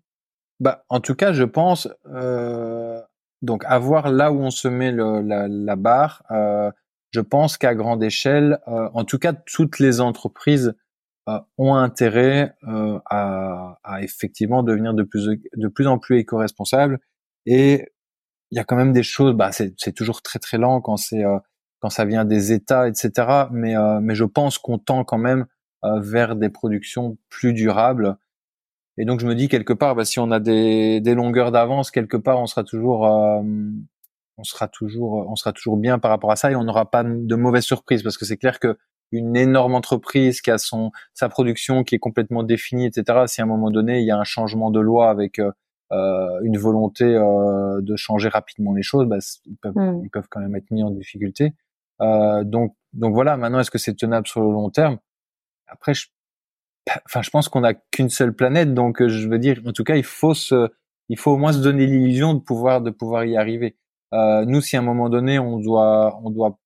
Bah, en tout cas, je pense euh, donc avoir là où on se met le, la, la, barre. Euh, je pense qu'à grande échelle, euh, en tout cas, toutes les entreprises euh, ont intérêt euh, à, à, effectivement devenir de plus de plus en plus éco-responsables. Et il y a quand même des choses. Bah, c'est toujours très très lent quand c'est euh, quand ça vient des États, etc. Mais mais je pense qu'on tend quand même vers des productions plus durables et donc je me dis quelque part, bah, si on a des, des longueurs d'avance quelque part, on sera toujours, euh, on sera toujours, on sera toujours bien par rapport à ça et on n'aura pas de mauvaises surprises parce que c'est clair que une énorme entreprise qui a son sa production qui est complètement définie, etc. Si à un moment donné il y a un changement de loi avec euh, une volonté de changer rapidement les choses, bah, ils, peuvent, mmh. ils peuvent quand même être mis en difficulté. donc donc voilà. Maintenant, est-ce que c'est tenable sur le long terme? Après, je, enfin, je pense qu'on n'a qu'une seule planète, donc je veux dire, en tout cas, il faut se, il faut au moins se donner l'illusion de pouvoir de pouvoir y arriver. Euh, nous, si à un moment donné, on doit, on doit,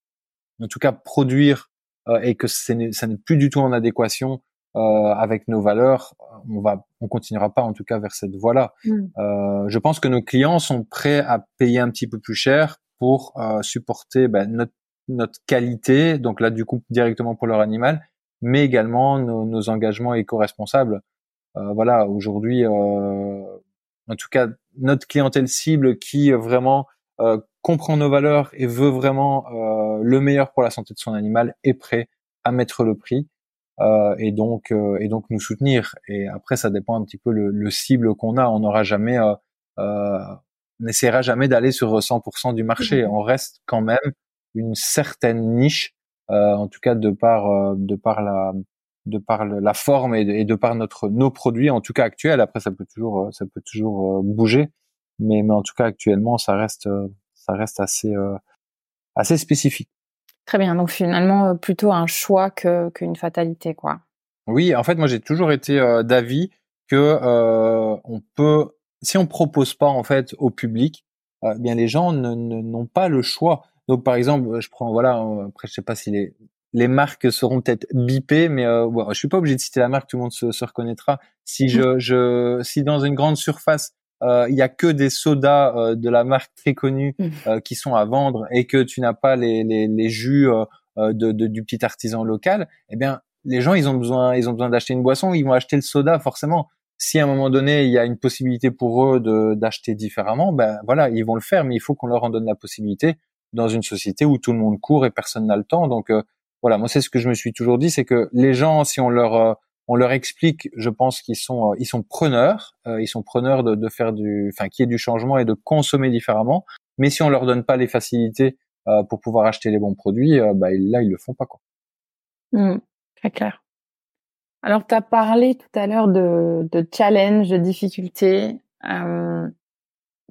en tout cas, produire euh, et que ça n'est plus du tout en adéquation euh, avec nos valeurs, on va, on continuera pas en tout cas vers cette voie-là. Mm. Euh, je pense que nos clients sont prêts à payer un petit peu plus cher pour euh, supporter ben, notre, notre qualité, donc là du coup directement pour leur animal, mais également nos, nos engagements éco-responsables. Euh, voilà, aujourd'hui, en tout cas notre clientèle cible qui vraiment euh, comprend nos valeurs et veut vraiment euh, le meilleur pour la santé de son animal est prêt à mettre le prix euh, et donc et donc nous soutenir. Et après, ça dépend un petit peu le, le cible qu'on a. On n'aura jamais, on n'essaiera jamais d'aller sur 100% du marché. Mmh. On reste quand même une certaine niche, en tout cas de par de par la de par la forme et de, par notre nos produits en tout cas actuels après ça peut toujours ça peut toujours bouger mais, mais en tout cas actuellement ça reste ça reste assez euh, assez spécifique. Très bien, donc finalement euh, plutôt un choix que qu'une fatalité quoi. Oui, en fait moi j'ai toujours été euh, d'avis que on peut si on propose pas en fait au public, bien les gens n'ont pas le choix. Donc par exemple, je prends voilà après je sais pas si les les marques seront peut-être bipées, mais euh, bon, je suis pas obligé de citer la marque, tout le monde se, se reconnaîtra. Si [LAUGHS] je, je, si dans une grande surface euh, il y a que des sodas euh, de la marque très connue mmh. euh, qui sont à vendre et que tu n'as pas les, les, les jus de, de, du petit artisan local, eh bien les gens ils ont besoin ils ont besoin d'acheter une boisson, ils vont acheter le soda forcément. Si à un moment donné il y a une possibilité pour eux de d'acheter différemment, ben voilà ils vont le faire, mais il faut qu'on leur en donne la possibilité dans une société où tout le monde court et personne n'a le temps. Donc voilà, moi c'est ce que je me suis toujours dit, c'est que les gens si on leur on leur explique, je pense qu'ils sont euh, ils sont preneurs, euh, ils sont preneurs de, de faire du, enfin qu'il y ait du changement et de consommer différemment. Mais si on leur donne pas les facilités euh, pour pouvoir acheter les bons produits, bah, là ils le font pas quoi. Mmh, très clair. Alors tu as parlé tout à l'heure de, de challenge, de difficultés.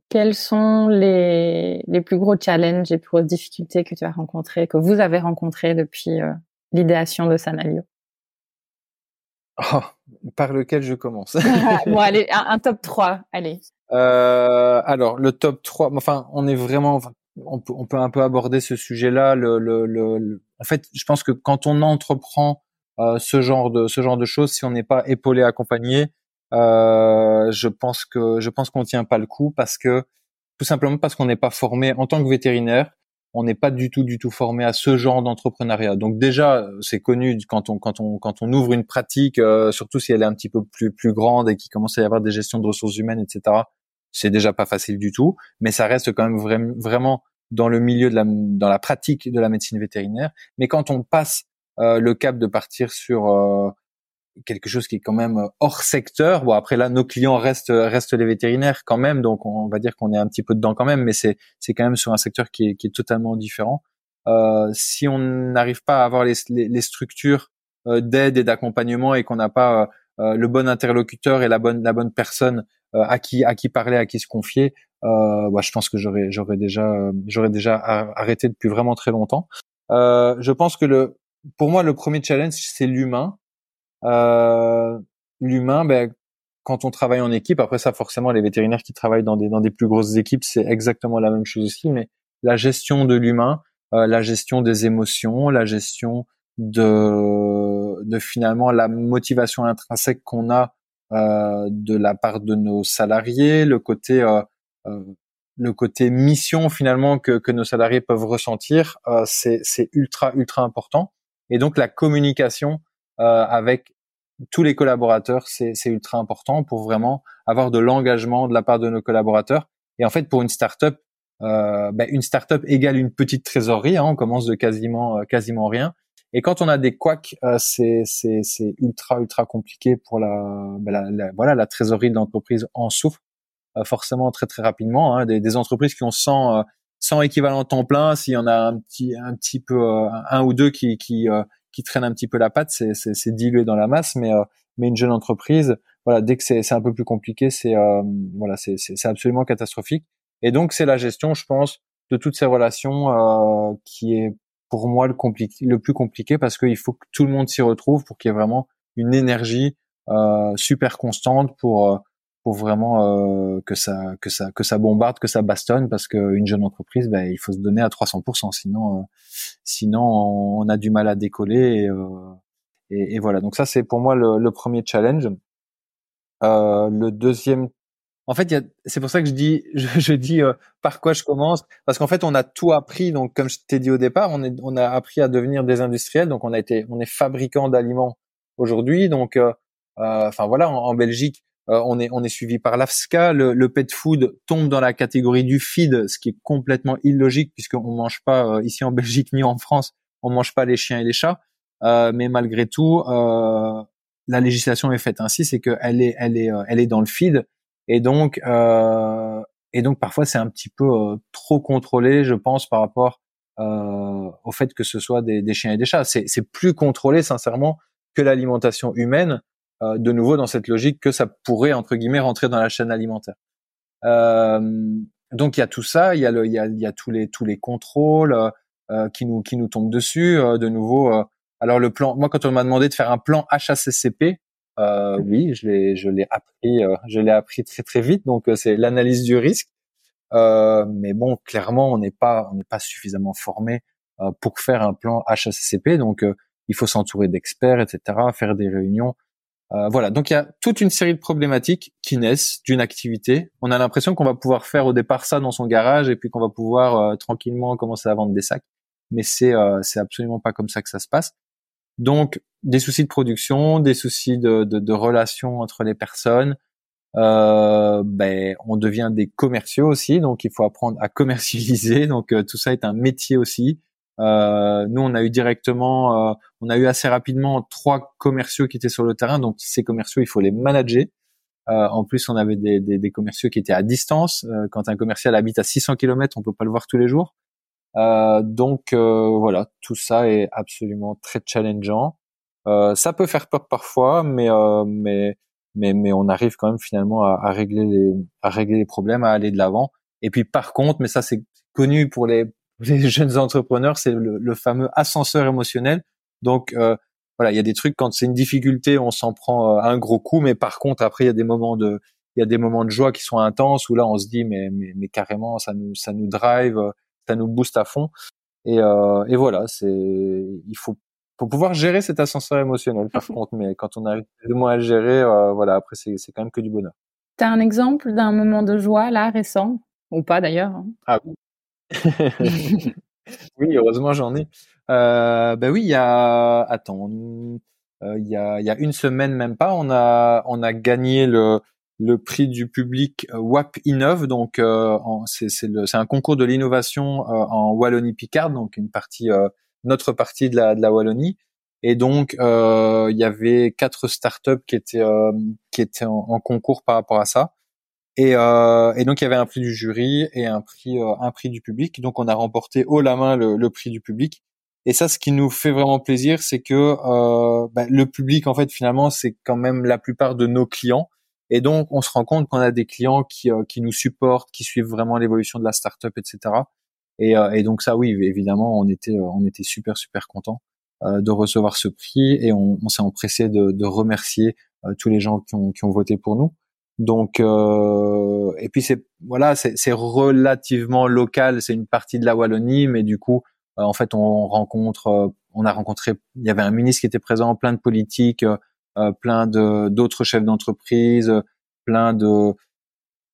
quels sont les, les plus gros challenges et plus grosses difficultés que tu as rencontrées, que vous avez rencontrées depuis l'idéation de Sanalio Oh, par lequel je commence? Bon, allez, un, top 3, allez. Euh, alors, le top 3, enfin, on est vraiment, on peut, on peut un peu aborder ce sujet-là. Le, le, le, en fait, je pense que quand on entreprend euh, ce genre de ce genre de choses, si on n'est pas épaulé, accompagné, euh, je pense que je pense qu'on tient pas le coup parce que tout simplement parce qu'on n'est pas formé en tant que vétérinaire on n'est pas du tout du tout formé à ce genre d'entrepreneuriat. Donc déjà, c'est connu quand on quand on quand on ouvre une pratique, euh, surtout si elle est un petit peu plus plus grande et qu'il commence à y avoir des gestions de ressources humaines, etc. C'est déjà pas facile du tout, mais ça reste quand même vraiment dans le milieu de la dans la pratique de la médecine vétérinaire. Mais quand on passe euh, le cap de partir sur euh, quelque chose qui est quand même euh, hors secteur. Bon après là nos clients restent restent les vétérinaires quand même, donc on va dire qu'on est un petit peu dedans quand même, mais c'est c'est quand même sur un secteur qui est qui est totalement différent. Euh, si on n'arrive pas à avoir les les, structures euh, d'aide et d'accompagnement et qu'on n'a pas euh, le bon interlocuteur et la bonne la bonne personne à qui à qui parler, à qui se confier, bah, je pense que j'aurais j'aurais déjà j'aurais déjà arrêté depuis vraiment très longtemps. je pense que le pour moi le premier challenge c'est l'humain euh, L'humain, ben, quand on travaille en équipe, après ça forcément les vétérinaires qui travaillent dans des dans des plus grosses équipes, c'est exactement la même chose aussi. Mais la gestion de l'humain, euh, la gestion des émotions, la gestion de de finalement la motivation intrinsèque qu'on a euh, de la part de nos salariés, le côté euh, euh le côté mission finalement que, que nos salariés peuvent ressentir, euh, c'est ultra ultra important. Et donc la communication euh, avec tous les collaborateurs, c'est ultra important pour vraiment avoir de l'engagement de la part de nos collaborateurs. Et en fait, pour une startup, euh, ben une startup égale une petite trésorerie. Hein, on commence de quasiment euh, quasiment rien. Et quand on a des couacs, euh, c'est ultra ultra compliqué pour la, ben la, voilà la trésorerie de l'entreprise en souffre euh, forcément très très rapidement. Hein, des, des, entreprises qui ont 100 100 équivalents temps plein, s'il y en a un petit un petit peu un ou deux qui qui qui traîne un petit peu la patte, c'est dilué dans la masse, mais euh, mais une jeune entreprise, voilà, dès que c'est un peu plus compliqué, c'est voilà, c'est absolument catastrophique. Et donc c'est la gestion, je pense, de toutes ces relations qui est pour moi le, le plus compliqué parce qu'il faut que tout le monde s'y retrouve pour qu'il y ait vraiment une énergie super constante pour pour vraiment euh, que ça que ça que ça bombarde, que ça bastonne, parce qu'une jeune entreprise, ben, il faut se donner à 300%, sinon euh, sinon on a du mal à décoller. Et, euh, et, voilà. Donc ça c'est pour moi le, le premier challenge. le deuxième, en fait, c'est pour ça que je dis [LAUGHS] je, je dis par quoi je commence, parce qu'en fait on a tout appris. Donc comme je t'ai dit au départ, on est on a appris à devenir des industriels. Donc on a été on est fabricant d'aliments aujourd'hui. Donc enfin voilà en Belgique euh, on est on est suivi par l'AFSCA. Le, le, pet food tombe dans la catégorie du feed, ce qui est complètement illogique puisqu'on mange pas euh, ici en Belgique ni en France, on mange pas les chiens et les chats. Euh, mais malgré tout, la législation est faite ainsi, c'est qu'elle est elle est elle est dans le feed et donc et donc parfois c'est un petit peu trop contrôlé, je pense, par rapport au fait que ce soit des, des chiens et des chats. C'est plus contrôlé sincèrement que l'alimentation humaine euh, de nouveau dans cette logique que ça pourrait entre guillemets rentrer dans la chaîne alimentaire. Euh, donc il y a tout ça, il y a, le, il y a, il y a tous les tous les contrôles euh, qui nous qui nous tombent dessus. de nouveau, alors le plan, moi quand on m'a demandé de faire un plan HACCP, euh, oui, je l'ai, je l'ai appris, je l'ai appris très très vite. Donc c'est l'analyse du risque. Euh, mais bon, clairement, on n'est pas, on n'est pas suffisamment formé euh, pour faire un plan HACCP. Donc il faut s'entourer d'experts, etc., faire des réunions. Euh, voilà, donc il y a toute une série de problématiques qui naissent d'une activité. On a l'impression qu'on va pouvoir faire au départ ça dans son garage et puis qu'on va pouvoir euh, tranquillement commencer à vendre des sacs, mais c'est euh, c'est absolument pas comme ça que ça se passe. Donc des soucis de production, des soucis de, de, de relations entre les personnes. ben on devient des commerciaux aussi, donc il faut apprendre à commercialiser. Donc tout ça est un métier aussi. Euh, nous, on a eu directement, euh, on a eu assez rapidement trois commerciaux qui étaient sur le terrain. Donc ces commerciaux, il faut les manager. Euh, en plus, on avait des, des, des, commerciaux qui étaient à distance. Euh, quand un commercial habite à 600 km, on peut pas le voir tous les jours. Euh, donc voilà, tout ça est absolument très challengeant. ça peut faire peur parfois, mais mais mais mais on arrive quand même finalement à, à régler les à régler les problèmes, à aller de l'avant. Et puis par contre, mais ça c'est connu pour les les jeunes entrepreneurs, c'est le, fameux ascenseur émotionnel. Donc euh, voilà, il y a des trucs quand c'est une difficulté, on s'en prend euh, un gros coup, mais par contre après il y a des moments de il y a des moments de joie qui sont intenses où là on se dit mais mais, mais carrément ça nous ça nous drive, ça nous booste à fond. Et, euh, et voilà, c'est il faut pour pouvoir gérer cet ascenseur émotionnel par contre, mais quand on arrive plus moins à le gérer, euh, voilà après c'est c'est quand même que du bonheur. T'as un exemple d'un moment de joie là récent? Ou pas d'ailleurs hein? Ah oui. [LAUGHS] oui, heureusement j'en ai. Euh, ben oui, il y a, attends, euh, il y a, y a une semaine même pas, on a, on a gagné le, le prix du public euh, WAP Innove. Donc, euh, c'est, c'est, un concours de l'innovation euh, en Wallonie-Picard, donc une partie, notre partie de la, de la Wallonie. Et donc, il y avait quatre startups qui étaient, qui étaient en, en, concours par rapport à ça. Et, euh, et, donc il y avait un prix du jury et un prix euh, un prix du public. Donc on a remporté haut la main le, le, prix du public. Et ça, ce qui nous fait vraiment plaisir, c'est que euh, bah, le public, en fait, finalement, c'est quand même la plupart de nos clients. Et donc on se rend compte qu'on a des clients qui, euh, qui nous supportent, qui suivent vraiment l'évolution de la startup, etc. Et, euh, et donc ça, oui, évidemment, on était on était super super content de recevoir ce prix et on, on s'est empressé de, de remercier tous les gens qui ont, qui ont voté pour nous. Donc euh, et puis c'est voilà c'est relativement local, c'est une partie de la Wallonie, mais du coup euh, en fait on rencontre, euh, on a rencontré, il y avait un ministre qui était présent, plein de politiques, euh, plein de d'autres chefs d'entreprise, plein de,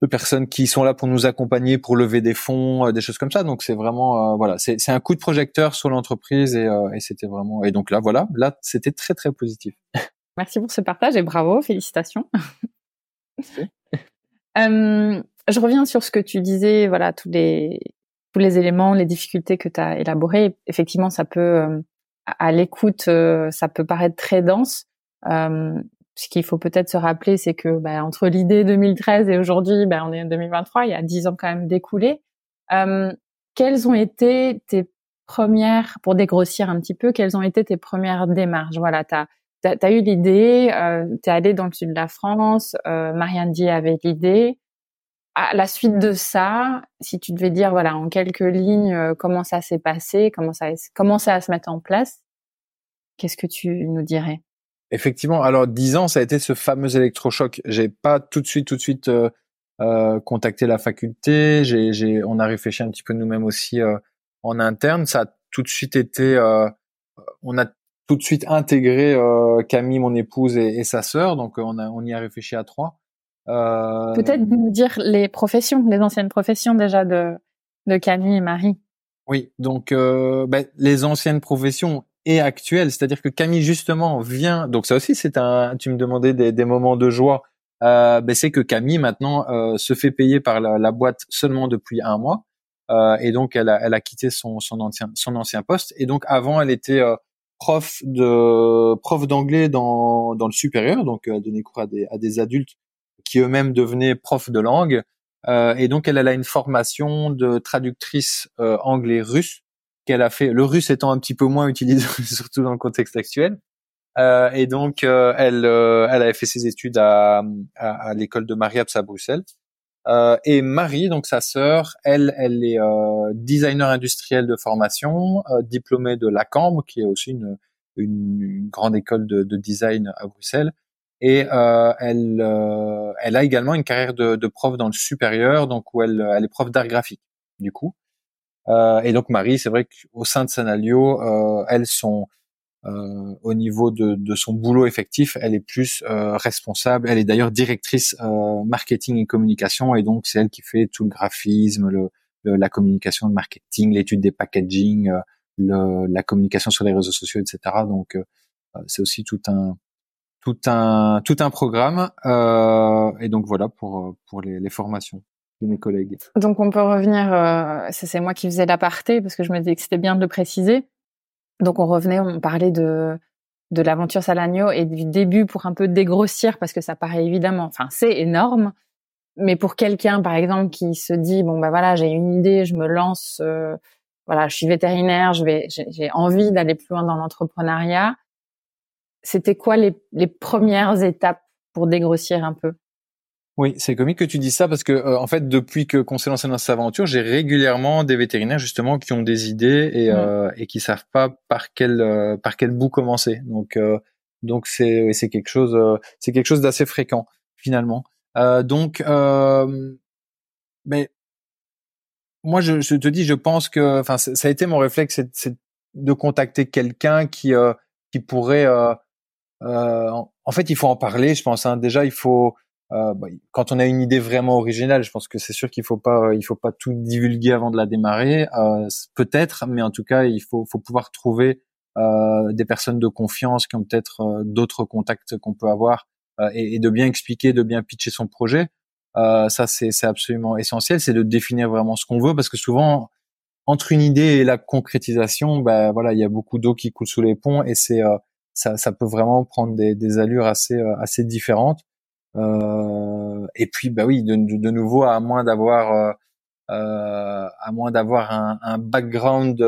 de personnes qui sont là pour nous accompagner, pour lever des fonds, des choses comme ça. Donc c'est vraiment voilà, c'est un coup de projecteur sur l'entreprise et, et c'était vraiment et donc là voilà, là c'était très très positif. Merci pour ce partage et bravo, félicitations. [LAUGHS] Euh, je reviens sur ce que tu disais, voilà, tous les, tous les éléments, les difficultés que tu as élaborées. Effectivement, ça peut, euh, à l'écoute, euh, ça peut paraître très dense. ce qu'il faut peut-être se rappeler, c'est que bah, entre l'idée 2013 et aujourd'hui, bah, on est en 2023, il y a dix ans quand même découlé. quelles ont été tes premières, pour dégrossir un petit peu, quelles ont été tes premières démarches? Voilà, tu tu as, eu l'idée, euh, tu es allé dans le sud de la France, euh, Marianne Dier avait l'idée. À la suite de ça, si tu devais dire voilà en quelques lignes euh, comment ça s'est passé, comment ça a commencé à se mettre en place, qu'est-ce que tu nous dirais? Effectivement, alors dix ans, ça a été ce fameux électrochoc. J'ai pas tout de suite, tout de suite euh, euh contacté la faculté. J'ai, j'ai, on a réfléchi un petit peu nous-mêmes aussi euh, en interne. Ça a tout de suite été, euh, on a tout de suite intégré Camille, mon épouse et, et sa sœur. Donc on a, on y a réfléchi à trois. Peut-être nous dire les professions, les anciennes professions déjà de de Camille et Marie. Oui, donc ben, les anciennes professions et actuelle. C'est-à-dire que Camille justement vient. Donc ça aussi, c'est un. Tu me demandais des, des moments de joie. Euh, ben c'est que Camille maintenant euh, se fait payer par la, la, boîte seulement depuis un mois. Euh, et donc elle a, elle a quitté son, son ancien son ancien poste. Et donc avant, elle était euh, prof de prof d'anglais dans dans le supérieur. Donc elle donnait cours à des à des adultes qui eux-mêmes devenaient profs de langue. Euh, et donc elle, elle a une formation de traductrice anglais-russe qu'elle a fait, le russe étant un petit peu moins utilisé, [LAUGHS] surtout dans le contexte actuel. Euh, et donc, euh, elle, euh, elle avait fait ses études à, à, l'école de Mariaps à Bruxelles. Euh, et Marie, donc sa sœur, elle, elle est designer industriel de formation, diplômée de la Cambre, qui est aussi une, une, grande école de, de, design à Bruxelles. Et elle, elle a également une carrière de, de prof dans le supérieur, donc où elle, elle est prof d'art graphique, du coup. Euh, et donc Marie, c'est vrai qu'au sein de Sanalio, euh, elles sont euh, au niveau de, de, son boulot effectif, elle est plus euh, responsable. Elle est d'ailleurs directrice euh, marketing et communication, et donc c'est elle qui fait tout le graphisme, le, la communication, le marketing, l'étude des packaging, le, la communication sur les réseaux sociaux, etc. Donc c'est aussi tout un tout un tout un programme. et donc voilà pour pour les, les formations mes collègues. Donc on peut revenir, euh, c'est moi qui faisais l'aparté parce que je me disais que c'était bien de le préciser. Donc on revenait, on parlait de de l'aventure Salagno et du début pour un peu dégrossir parce que ça paraît évidemment, enfin c'est énorme, mais pour quelqu'un par exemple qui se dit bon bah voilà j'ai une idée, je me lance, euh, voilà je suis vétérinaire, je vais j'ai envie d'aller plus loin dans l'entrepreneuriat. C'était quoi les, les premières étapes pour dégrossir un peu? Oui, c'est comique que tu dis ça parce que euh, en fait, depuis que qu'on s'est lancé dans cette aventure, j'ai régulièrement des vétérinaires justement qui ont des idées et, mmh. euh, et qui savent pas par quel euh, par quel bout commencer. Donc euh, donc c'est c'est quelque chose c'est quelque chose d'assez fréquent finalement. donc mais moi je, je, te dis, je pense que enfin ça a été mon réflexe, c'est de contacter quelqu'un qui qui pourrait en fait il faut en parler. Je pense hein. déjà il faut euh, bah, quand on a une idée vraiment originale, je pense que c'est sûr qu'il faut pas, il faut pas tout divulguer avant de la démarrer. Euh, peut-être, mais en tout cas, il faut, faut pouvoir trouver euh, des personnes de confiance qui ont peut-être euh, d'autres contacts qu'on peut avoir euh, et, et, de bien expliquer, de bien pitcher son projet. ça, c'est, absolument essentiel, c'est de définir vraiment ce qu'on veut, parce que souvent, entre une idée et la concrétisation, ben voilà, il y a beaucoup d'eau qui coule sous les ponts et c'est ça, ça peut vraiment prendre des, des allures assez assez différentes. Euh, et puis, bah oui, de, de, nouveau, à moins d'avoir, euh, euh, à moins d'avoir un, un background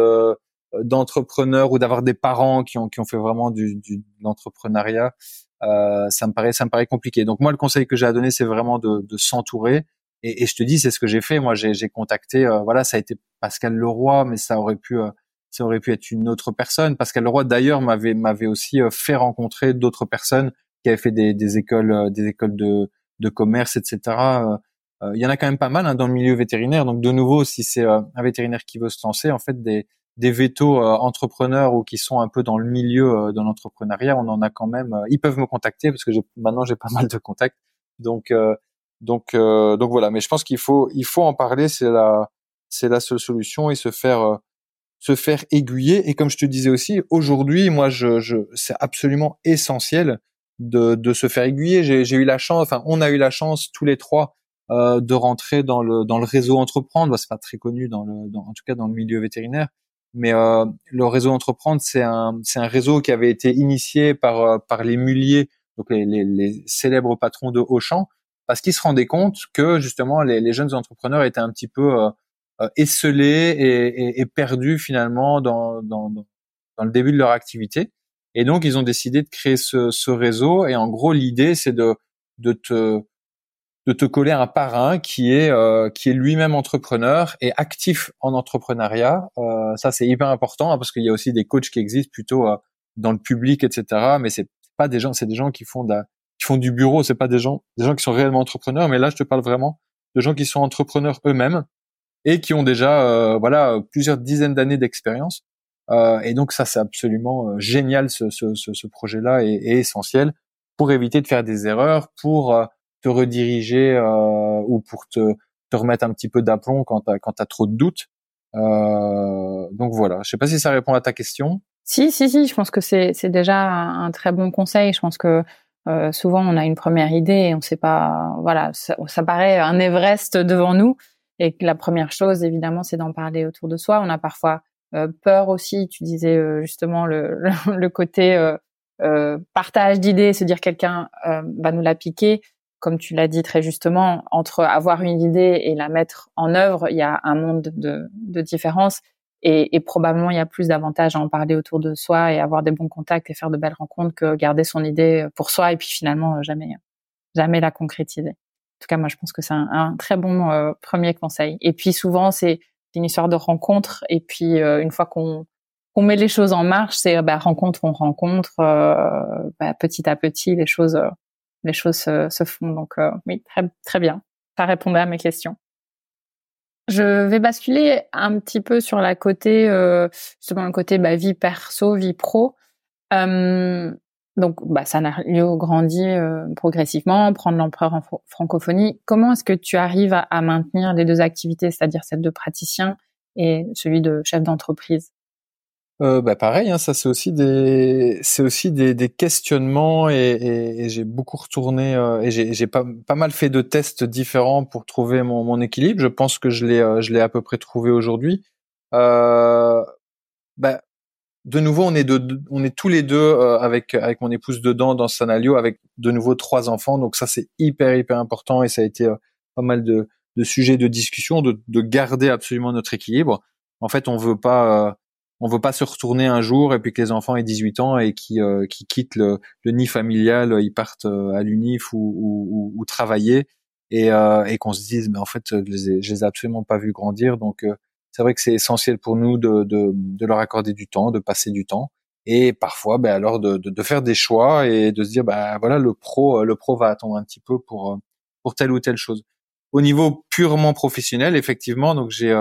d'entrepreneur ou d'avoir des parents qui ont qui ont fait vraiment du, du de l'entrepreneuriat, euh, ça me paraît ça me paraît compliqué. Donc moi, le conseil que j'ai à donner, c'est vraiment de, de s'entourer. Et, et, je te dis, c'est ce que j'ai fait. Moi, j'ai contacté, voilà, ça a été Pascal Leroy, mais ça aurait pu ça aurait pu être une autre personne. Pascal Leroy, d'ailleurs, m'avait m'avait aussi fait rencontrer d'autres personnes qui avait fait des, des écoles, euh, des écoles de, de commerce, etc. Euh, euh, il y en a quand même pas mal hein, dans le milieu vétérinaire. Donc de nouveau, si c'est un vétérinaire qui veut se lancer, en fait, des, des vétos entrepreneurs ou qui sont un peu dans le milieu de l'entrepreneuriat, on en a quand même. ils peuvent me contacter parce que maintenant j'ai pas mal de contacts. Donc donc donc voilà. Mais je pense qu'il faut il faut en parler. C'est la c'est la seule solution et se faire se faire aiguiller. Et comme je te disais aussi, aujourd'hui, moi, je, je c'est absolument essentiel de, de se faire aiguiller. J'ai eu la chance, enfin on a eu la chance tous les trois euh, de rentrer dans le dans le réseau entreprendre. c'est pas très connu dans le dans, en tout cas dans le milieu vétérinaire, mais euh, le réseau entreprendre c'est un c'est un réseau qui avait été initié par euh, par les muliers, donc les, les, les célèbres patrons de Auchan, parce qu'ils se rendaient compte que justement les, les jeunes entrepreneurs étaient un petit peu euh, euh esselés et, et, et, perdus finalement dans, dans dans le début de leur activité Et donc, ils ont décidé de créer ce, ce réseau. Et en gros, l'idée, c'est de, de te de te coller un parrain qui est euh, qui est lui-même entrepreneur et actif en entrepreneuriat. Euh, ça, c'est hyper important hein, parce qu'il y a aussi des coachs qui existent plutôt euh, dans le public, etc. Mais c'est pas des gens, c'est des gens qui font de qui font du bureau. C'est pas des gens des gens qui sont réellement entrepreneurs. Mais là, je te parle vraiment de gens qui sont entrepreneurs eux-mêmes et qui ont déjà voilà plusieurs dizaines d'années d'expérience. Et donc ça, c'est absolument génial. Ce, ce, ce, projet-là est, essentiel pour éviter de faire des erreurs, pour te rediriger euh, ou pour te, te remettre un petit peu d'aplomb quand tu quand as trop de doutes. Euh, donc voilà, je sais pas si ça répond à ta question. Si, si, si, je pense que c'est déjà un, très bon conseil. Je pense que euh, souvent on a une première idée et on sait pas, voilà, ça, ça, paraît un Everest devant nous. Et la première chose, évidemment, c'est d'en parler autour de soi. On a parfois euh, peur aussi. Tu disais euh, justement le, [LAUGHS] le, le côté euh, partage d'idées, se dire quelqu'un va nous la piquer comme tu l'as dit très justement, entre avoir une idée et la mettre en œuvre, il y a un monde de, de différence. Et, et, probablement, il y a plus d'avantages à en parler autour de soi et avoir des bons contacts et faire de belles rencontres que garder son idée pour soi et puis finalement jamais, jamais la concrétiser. En tout cas, moi, je pense que c'est un, un, très bon euh, premier conseil. Et puis souvent, c'est une histoire de rencontre. Et puis euh, une fois qu'on met les choses en marche, c'est bah, rencontre on rencontre, euh, bah, petit à petit, les choses les choses se, font. Donc euh, oui, très, très bien. Ça répondait à mes questions. Je vais basculer un petit peu sur la côté, euh, justement le côté bah, vie perso, vie pro. Donc, bah, Sanario grandit euh, progressivement, prendre l'empereur en francophonie. Comment est-ce que tu arrives à, à maintenir les deux activités, c'est-à-dire celle de praticien et celui de chef d'entreprise? Euh, bah pareil, hein, ça c'est aussi des c'est aussi des, des questionnements et, et, et j'ai beaucoup retourné euh, et j'ai pas pas mal fait de tests différents pour trouver mon, mon équilibre. Je pense que je l'ai euh, je l'ai à peu près trouvé aujourd'hui. Euh, bah, de nouveau, on est de, on est tous les deux euh, avec avec mon épouse dedans dans Sanalio avec de nouveau trois enfants. Donc ça c'est hyper hyper important et ça a été pas mal de de sujets de discussion de de garder absolument notre équilibre. En fait, on veut pas on veut pas se retourner un jour et puis que les enfants aient 18 ans et qui euh, qui quittent le, le, nid familial, ils partent euh, à l'UNIF ou, ou, ou, travailler et, euh, et qu'on se dise mais en fait je les ai, je les ai absolument pas vus grandir donc c'est vrai que c'est essentiel pour nous de, de, de, leur accorder du temps, de passer du temps et parfois ben alors de, de, de, faire des choix et de se dire ben voilà le pro le pro va attendre un petit peu pour pour telle ou telle chose. Au niveau purement professionnel effectivement donc j'ai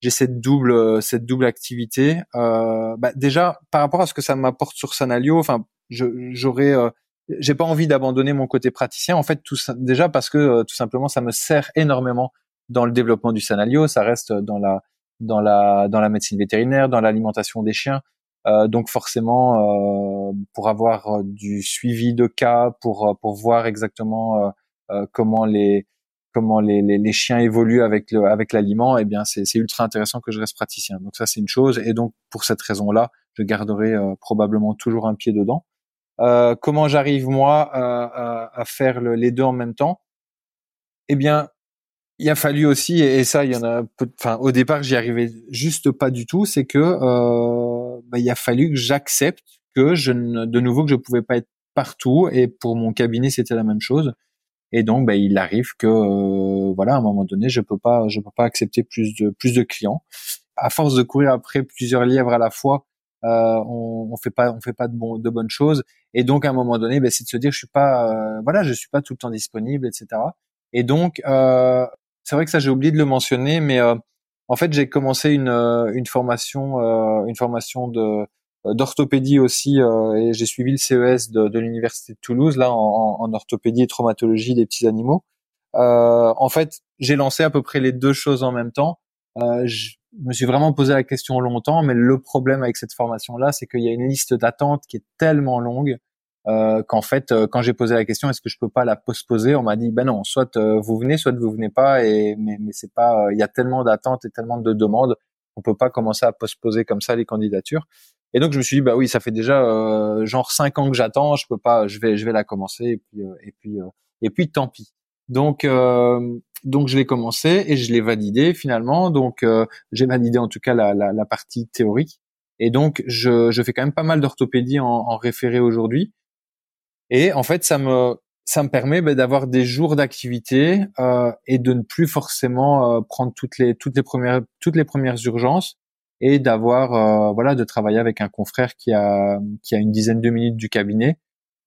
j'ai cette double euh, cette double activité. Euh, bah déjà par rapport à ce que ça m'apporte sur Sanalio, enfin j'aurais euh, j'ai pas envie d'abandonner mon côté praticien en fait tout déjà parce que euh, tout simplement ça me sert énormément dans le développement du Sanalio, ça reste dans la dans la dans la médecine vétérinaire, dans l'alimentation des chiens. Euh, donc forcément, pour avoir du suivi de cas, pour pour voir exactement comment les comment les, les, chiens évoluent avec le avec l'aliment, eh bien c'est ultra intéressant que je reste praticien. Donc ça c'est une chose et donc pour cette raison-là, je garderai euh, probablement toujours un pied dedans. Euh, comment j'arrive moi à, à, faire les deux en même temps? Eh bien, il a fallu aussi et, ça il y en a enfin au départ j'y arrivais juste pas du tout, c'est que euh, bah, il a fallu que j'accepte que je ne, de nouveau que je pouvais pas être partout et pour mon cabinet c'était la même chose et donc, ben, il arrive que, euh, voilà, à un moment donné, je peux pas, je peux pas accepter plus de plus de clients. À force de courir après plusieurs lièvres à la fois, euh, on, on fait pas, on fait pas de, bon, de bonnes choses. Et donc, à un moment donné, ben, c'est de se dire, je suis pas, euh, voilà, je suis pas tout le temps disponible, etc. Et donc, euh, c'est vrai que ça, j'ai oublié de le mentionner, mais en fait, j'ai commencé une, une formation, une formation de euh, d'orthopédie aussi euh, et j'ai suivi le CES de, de l'université de Toulouse là en, en, orthopédie et traumatologie des petits animaux. Euh, en fait, j'ai lancé à peu près les deux choses en même temps. Euh, je me suis vraiment posé la question longtemps, mais le problème avec cette formation-là, c'est qu'il y a une liste d'attente qui est tellement longue euh, qu'en fait, quand j'ai posé la question, est-ce que je peux pas la postposer, on m'a dit, ben non, soit vous venez, soit vous venez pas, et mais, mais c'est pas, il y a tellement d'attentes et tellement de demandes, on peut pas commencer à postposer comme ça les candidatures. Et donc je me suis dit bah oui, ça fait déjà euh, genre cinq ans que j'attends, je peux pas, je vais je vais la commencer et puis euh, et puis euh, et puis tant pis. Donc donc je l'ai commencé et je l'ai validé finalement. Donc j'ai validé en tout cas la, la, la, partie théorique. Et donc, je, je fais quand même pas mal d'orthopédie en, en référé aujourd'hui. Et en fait, ça me ça me permet ben, d'avoir des jours d'activité euh, et de ne plus forcément euh, prendre toutes les toutes les premières toutes les premières urgences et d'avoir euh, voilà de travailler avec un confrère qui a qui a une dizaine de minutes du cabinet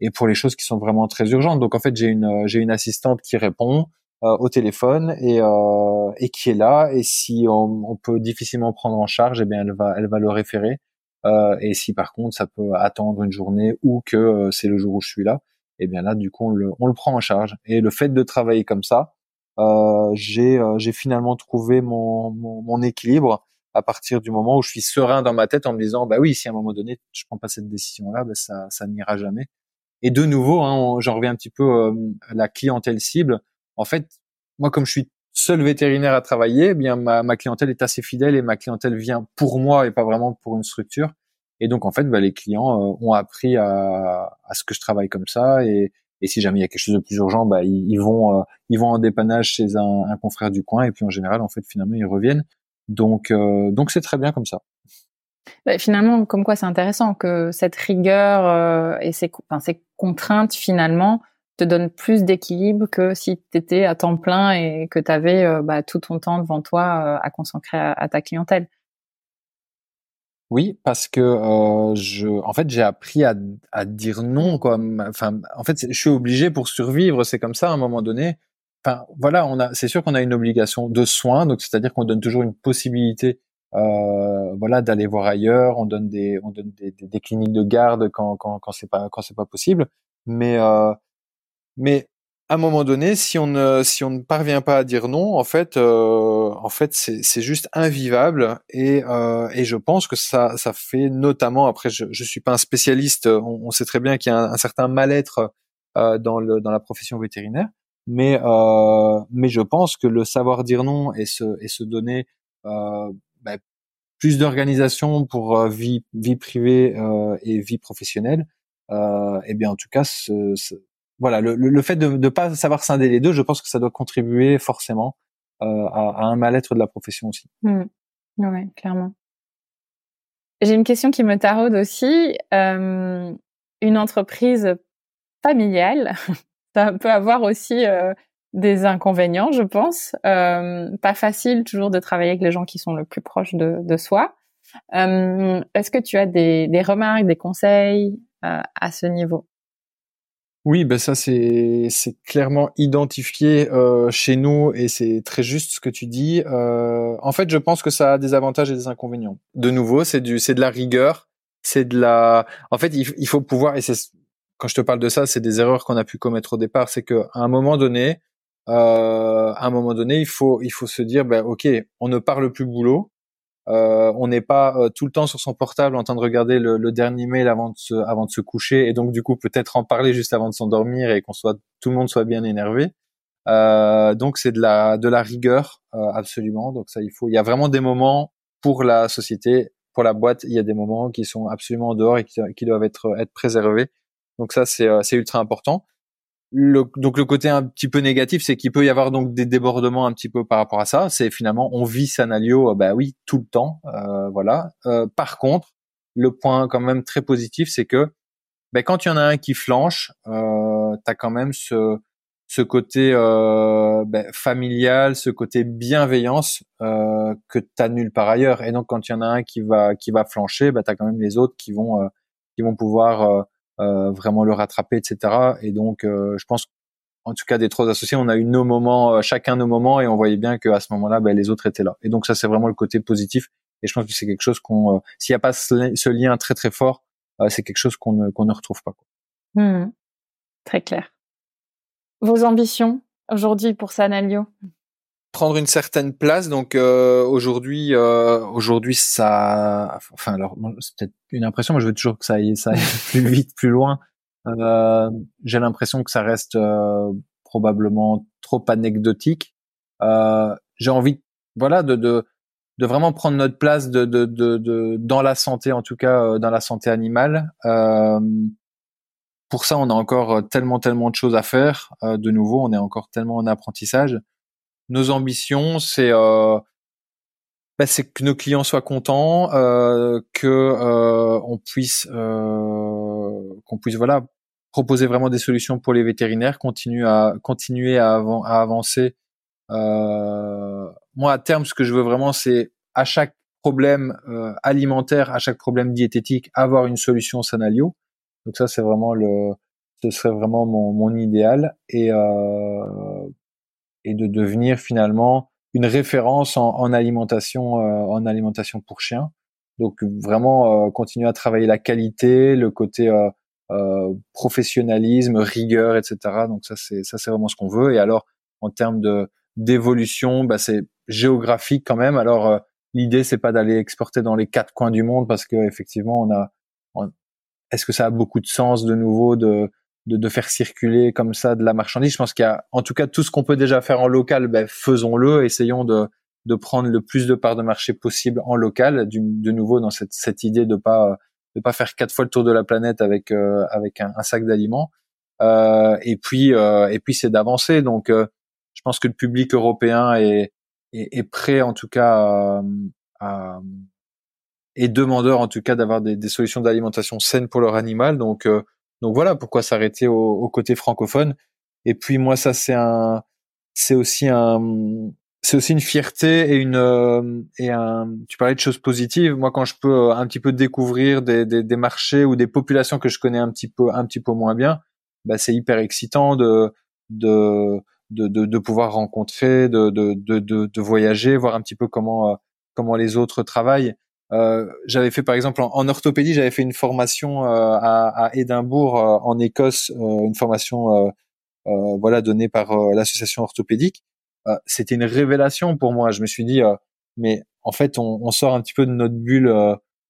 et pour les choses qui sont vraiment très urgentes. Donc en fait, j'ai une j'ai une assistante qui répond euh, au téléphone et euh, et qui est là et si on, on, peut difficilement prendre en charge, eh bien elle va elle va le référer. Et si par contre ça peut attendre une journée ou que c'est le jour où je suis là, et bien là, du coup, on le, on le prend en charge. Et le fait de travailler comme ça, euh, j'ai euh, finalement trouvé mon, mon, équilibre à partir du moment où je suis serein dans ma tête en me disant, bah oui, si à un moment donné, je prends pas cette décision-là, bah ça, ça n'ira jamais. Et de nouveau, hein, j'en reviens un petit peu euh, à la clientèle cible. En fait, moi, comme je suis seul vétérinaire à travailler, eh bien ma, ma clientèle est assez fidèle et ma clientèle vient pour moi et pas vraiment pour une structure. Et donc en fait, bah, les clients euh, ont appris à, à, ce que je travaille comme ça. Et, et si jamais il y a quelque chose de plus urgent, bah, ils, vont euh, ils vont en dépannage chez un, un, confrère du coin. Et puis en général, en fait, finalement, ils reviennent. Donc euh, donc c'est très bien comme ça. Bah, finalement, comme quoi c'est intéressant que cette rigueur et ces, enfin, ces contraintes finalement te donnent plus d'équilibre que si tu étais à temps plein et que tu avais bah, tout ton temps devant toi à consacrer à ta clientèle. Oui, parce que euh, je, en fait, j'ai appris à, à dire non. Quoi. Enfin, en fait, je suis obligé pour survivre. C'est comme ça à un moment donné. Enfin, voilà, on a, c'est sûr qu'on a une obligation de soins, donc c'est-à-dire qu'on donne toujours une possibilité, euh, voilà, d'aller voir ailleurs. On donne des, on donne des, des, cliniques de garde quand quand quand c'est pas quand c'est pas possible. Mais euh, mais à un moment donné, si on ne, si on ne parvient pas à dire non, en fait, euh, en fait, c'est juste invivable et, euh, et je pense que ça, ça fait notamment. Après, je, je suis pas un spécialiste. On, sait très bien qu'il y a un, certain mal-être euh, dans le dans la profession vétérinaire, mais euh, mais je pense que le savoir dire non et se et se donner euh, bah, plus d'organisation pour euh, vie vie privée et vie professionnelle, et eh bien en tout cas, ce, ce voilà, le, le, fait de ne pas savoir scinder les deux, je pense que ça doit contribuer forcément euh, à, un mal-être de la profession aussi. Mmh. Ouais, clairement. J'ai une question qui me taraude aussi. Euh, une entreprise familiale, [LAUGHS] ça peut avoir aussi euh, des inconvénients, je pense. Pas facile toujours de travailler avec les gens qui sont le plus proches de, de soi. Est-ce que tu as des, des remarques, des conseils à ce niveau? Oui, ben ça c'est clairement identifié euh, chez nous et c'est très juste ce que tu dis. Euh, en fait, je pense que ça a des avantages et des inconvénients. De nouveau, c'est du c'est de la rigueur, c'est de la. En fait, il, il faut pouvoir et c'est quand je te parle de ça, c'est des erreurs qu'on a pu commettre au départ. C'est que à un moment donné, euh, à un moment donné, il faut il faut se dire ben ok, on ne parle plus boulot, euh, on n'est pas euh, tout le temps sur son portable en train de regarder le, dernier mail avant de se, avant de se coucher et donc du coup peut-être en parler juste avant de s'endormir et qu'on soit tout le monde soit bien énervé. Euh, donc c'est de la de la rigueur absolument. Donc ça il faut il y a vraiment des moments pour la société, pour la boîte, il y a des moments qui sont absolument en dehors et qui, doivent être être préservés. Donc ça c'est c'est ultra important donc le côté un petit peu négatif, c'est qu'il peut y avoir donc des débordements un petit peu par rapport à ça. C'est finalement on vit Sanalio, euh, bah oui, tout le temps, euh, voilà. Euh, par contre, le point quand même très positif, c'est que bah, quand il y en a un qui flanche, euh, t'as quand même ce ce côté euh, bah, familial, ce côté bienveillance euh, que t'as nulle part ailleurs. Et donc quand il y en a un qui va qui va flancher, bah t'as quand même les autres qui vont qui vont pouvoir euh, vraiment le rattraper, etc. Et donc, euh, je pense, en tout cas des trois associés, on a eu nos moments, euh, chacun nos moments, et on voyait bien qu'à ce moment-là, ben, les autres étaient là. Et donc ça, c'est vraiment le côté positif. Et je pense que c'est quelque chose qu'on, s'il n'y a pas ce, lien très très fort, c'est quelque chose qu'on ne, qu'on ne retrouve pas. Quoi. Mmh. Très clair. Vos ambitions aujourd'hui pour Sanalio? Prendre une certaine place. Donc euh, aujourd'hui, euh, aujourd'hui ça, enfin alors c'est peut-être une impression. Moi, je veux toujours que ça aille, ça aille [LAUGHS] plus vite, plus loin. Euh, J'ai l'impression que ça reste euh, probablement trop anecdotique. Euh, J'ai envie, voilà, de, de de vraiment prendre notre place de, de, de, de dans la santé, en tout cas euh, dans la santé animale. pour ça, on a encore tellement tellement de choses à faire. de nouveau, on est encore tellement en apprentissage nos ambitions, c'est euh, bah, c'est que nos clients soient contents, euh, que euh, on puisse qu'on puisse voilà proposer vraiment des solutions pour les vétérinaires, continuer à continuer à, avancer. Moi, à terme, ce que je veux vraiment, c'est à chaque problème alimentaire, à chaque problème diététique, avoir une solution Sanalio. Donc ça, c'est vraiment le, ce serait vraiment mon, mon idéal et et de devenir finalement une référence en, en alimentation euh, en alimentation pour chiens. Donc vraiment euh, continuer à travailler la qualité, le côté euh, professionnalisme, rigueur, etc. Donc ça c'est ça c'est vraiment ce qu'on veut. Et alors en termes de d'évolution, bah, c'est géographique quand même. Alors l'idée c'est pas d'aller exporter dans les quatre coins du monde parce que effectivement on a est-ce que ça a beaucoup de sens de nouveau de de, de, faire circuler comme ça de la marchandise. Je pense qu'il y a, en tout cas, tout ce qu'on peut déjà faire en local, ben, faisons-le. Essayons de, de prendre le plus de parts de marché possible en local. de nouveau, dans cette, cette idée de pas de pas faire quatre fois le tour de la planète avec euh, avec un, sac d'aliments. Euh, et puis euh, et puis c'est d'avancer. Donc, euh, je pense que le public européen est est, est prêt, en tout cas, à, et demandeur en tout cas d'avoir des, des solutions d'alimentation saines pour leur animal. Donc donc voilà pourquoi s'arrêter au, au, côté francophone. Et puis moi ça c'est un, c'est aussi un, c'est aussi une fierté et une euh, et un. Tu parlais de choses positives. Moi quand je peux euh, un petit peu découvrir des, des, des marchés ou des populations que je connais un petit peu un petit peu moins bien, bah c'est hyper excitant de de de, de, pouvoir rencontrer, de, de, de, de, voyager, voir un petit peu comment euh, comment les autres travaillent. Euh, j'avais fait par exemple en, orthopédie, j'avais fait une formation euh, à, à, Édimbourg euh, en Écosse, une formation voilà donnée par l'association orthopédique. C'était une révélation pour moi. Je me suis dit mais en fait on, on, sort un petit peu de notre bulle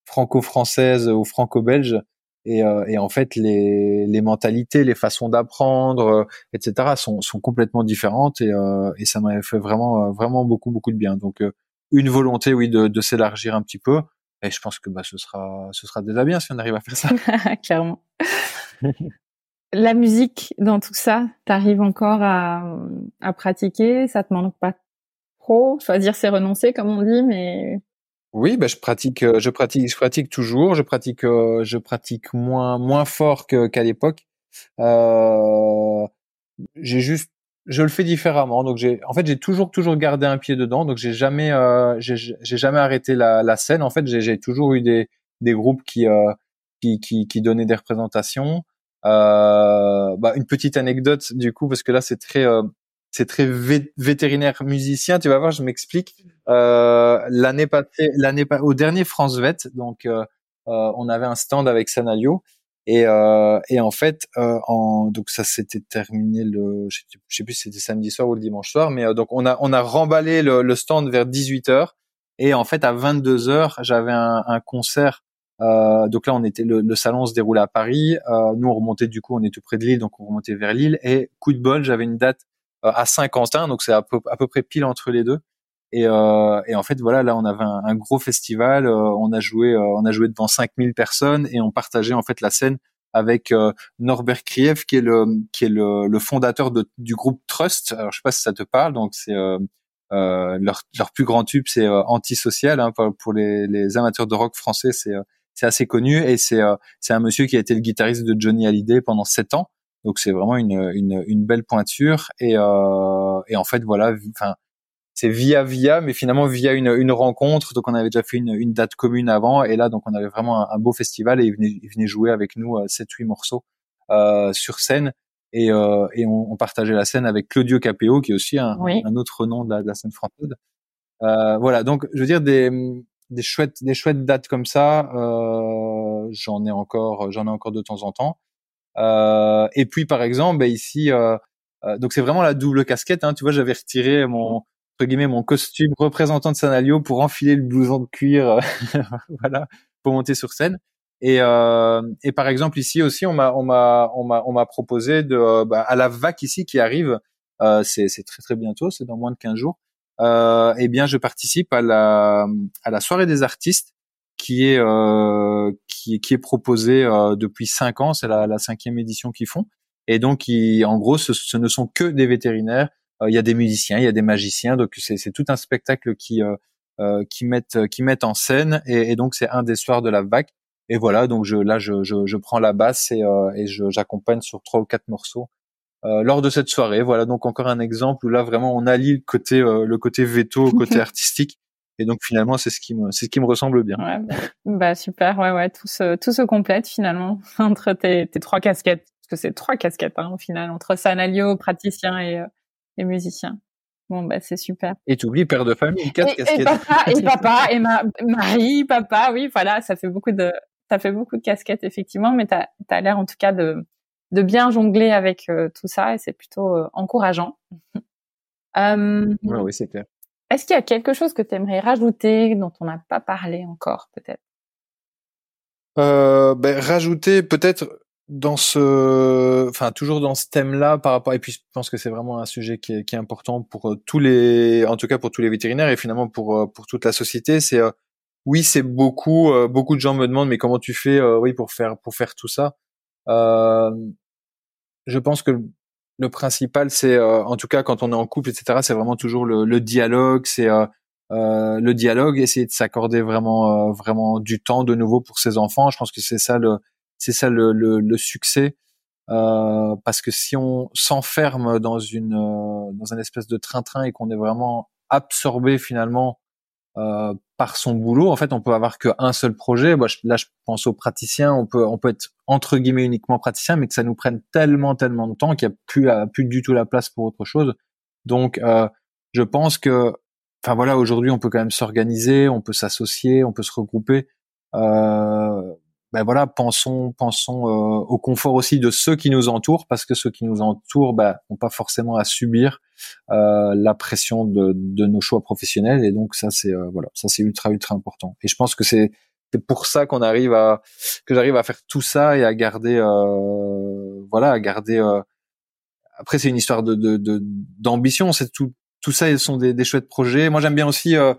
franco-française ou franco-belge et, et, en fait les, les mentalités, les façons d'apprendre, etc. sont, sont complètement différentes et, et ça m'avait fait vraiment vraiment beaucoup beaucoup de bien. Donc une volonté, oui, de, de s'élargir un petit peu. Et je pense que bah, ce sera, ce sera déjà bien si on arrive à faire ça. [LAUGHS] Clairement. La musique dans tout ça, t'arrives encore à, à pratiquer? Ça te manque pas trop? Choisir, c'est renoncer, comme on dit, mais oui, bah, je pratique, euh, je pratique, je pratique toujours. Je pratique, euh, je pratique moins, moins fort qu'à l'époque. Euh, j'ai juste je le fais différemment. Donc j'ai, en fait, j'ai toujours toujours gardé un pied dedans. Donc j'ai jamais, euh, j'ai, jamais arrêté la, la, scène. En fait, j'ai toujours eu des des groupes qui euh, qui, qui, qui donnaient des représentations. Euh, bah, une petite anecdote du coup parce que là c'est très euh, c'est très vétérinaire musicien. Tu vas voir, je m'explique. Euh, l'année passée, l'année au dernier France Vet, donc euh, on avait un stand avec Sanalio et, euh, et en fait, euh, en, donc ça s'était terminé le, je sais plus si c'était samedi soir ou le dimanche soir, mais euh, donc on a on a remballé le, le stand vers 18 h et en fait à 22 h j'avais un, un, concert. Euh, donc là on était le, le, salon se déroulait à Paris. Euh, nous on remontait du coup on est tout près de Lille donc on remontait vers Lille et coup de bol j'avais une date euh, à Saint-Quentin donc c'est à peu, à peu près pile entre les deux. Et, euh, et, en fait, voilà, là, on avait un, gros festival. Euh, on a joué, euh, on a joué devant 5000 personnes et on partageait en fait la scène avec euh, Norbert Krief, qui est le qui est le, le fondateur de, du groupe Trust. Alors, je sais pas si ça te parle. Donc, c'est leur, leur plus grand tube, c'est Antisocial. Hein, pour les, les, amateurs de rock français, c'est c'est assez connu et c'est c'est un monsieur qui a été le guitariste de Johnny Hallyday pendant sept ans. Donc c'est vraiment une, une, une belle pointure et, euh, et en fait voilà, enfin c'est via via, mais finalement via une, une rencontre. Donc on avait déjà fait une, une date commune avant, et là donc on avait vraiment un, beau festival et il venait, il venait jouer avec nous euh, sept huit morceaux euh, sur scène et, euh, et on, on, partageait la scène avec Claudio Capéo qui est aussi un, un autre nom de la, de la scène française. Euh, voilà, donc je veux dire des, des chouettes des chouettes dates comme ça, euh, j'en ai encore j'en ai encore de temps en temps. Euh, et puis par exemple, ben, ici, euh, donc c'est vraiment la double casquette. Hein, tu vois, j'avais retiré mon entre guillemets mon costume représentant de Sanalio pour enfiler le blouson de cuir, euh, [LAUGHS] voilà, pour monter sur scène. Et, euh, et par exemple ici aussi, on m'a on m'a on m'a on m'a proposé de euh, bah, à la vac ici qui arrive, euh, c'est c'est très très bientôt, c'est dans moins de 15 jours. Euh, eh bien, je participe à la à la soirée des artistes qui est euh, qui qui est proposée euh, depuis cinq ans, c'est la, la cinquième édition qu'ils font. Et donc, qui, en gros, ce, ce ne sont que des vétérinaires il y a des musiciens, il y a des magiciens, donc c'est tout un spectacle qui euh, qui mettent qui mettent en scène et, et donc c'est un des soirs de la vague. Et voilà donc je là je je, je prends la basse et et j'accompagne sur trois ou quatre morceaux lors de cette soirée. Voilà donc encore un exemple où là vraiment on allie le côté le côté veto au côté [LAUGHS] artistique. Et donc finalement, c'est ce qui me, c'est ce qui me ressemble bien. Ouais, bah, bah, super, ouais, ouais, tout se, tout se complète finalement [LAUGHS] entre tes, tes trois casquettes, parce que c'est trois casquettes hein, au final, entre Sanalio, praticien et, euh, et musicien. Bon, bah c'est super. Et tu oublies père de famille, quatre casquettes. Et papa, et [LAUGHS] papa, et ma, mari, papa, oui, voilà, ça fait beaucoup de, ça fait beaucoup de casquettes effectivement, mais t'as, as, l'air en tout cas de, de bien jongler avec euh, tout ça et c'est plutôt euh, encourageant. [LAUGHS] euh, ouais, oui, c'est clair. Est-ce qu'il y a quelque chose que tu aimerais rajouter dont on n'a pas parlé encore, peut-être? Euh, ben, Rajouter peut-être dans ce, enfin toujours dans ce thème-là par rapport. Et puis je pense que c'est vraiment un sujet qui est, qui est, important pour euh, tous les, en tout cas pour tous les vétérinaires et finalement pour euh, pour toute la société. C'est euh, oui, c'est beaucoup. beaucoup de gens me demandent mais comment tu fais, oui, pour faire pour faire tout ça? je pense que le principal, c'est euh, en tout cas quand on est en couple, etc. C'est vraiment toujours le, le dialogue. C'est euh, euh, le dialogue, essayer de s'accorder vraiment, vraiment du temps de nouveau pour ses enfants. Je pense que c'est ça le, c'est ça le, le, le succès. parce que si on s'enferme dans une, dans un espèce de train-train et qu'on est vraiment absorbé finalement euh, par son boulot, en fait, on peut avoir qu'un seul projet. Là, je pense aux praticiens. On peut, on peut être entre guillemets uniquement praticien, mais que ça nous prenne tellement, tellement de temps qu'il n'y a plus, euh, plus du tout la place pour autre chose. Donc, euh, je pense que, enfin voilà, aujourd'hui, on peut quand même s'organiser, on peut s'associer, on peut se regrouper. Euh, ben voilà, pensons, pensons euh, au confort aussi de ceux qui nous entourent, parce que ceux qui nous entourent ben, n'ont pas forcément à subir euh, la pression de, de, nos choix professionnels, et donc ça c'est euh, voilà, ça c'est ultra ultra important. Et je pense que c'est pour ça qu'on arrive à que j'arrive à faire tout ça et à garder voilà, à garder. après c'est une histoire de d'ambition, de, c'est tout tout ça, ils sont des, des chouettes projets. Moi, j'aime bien aussi, euh,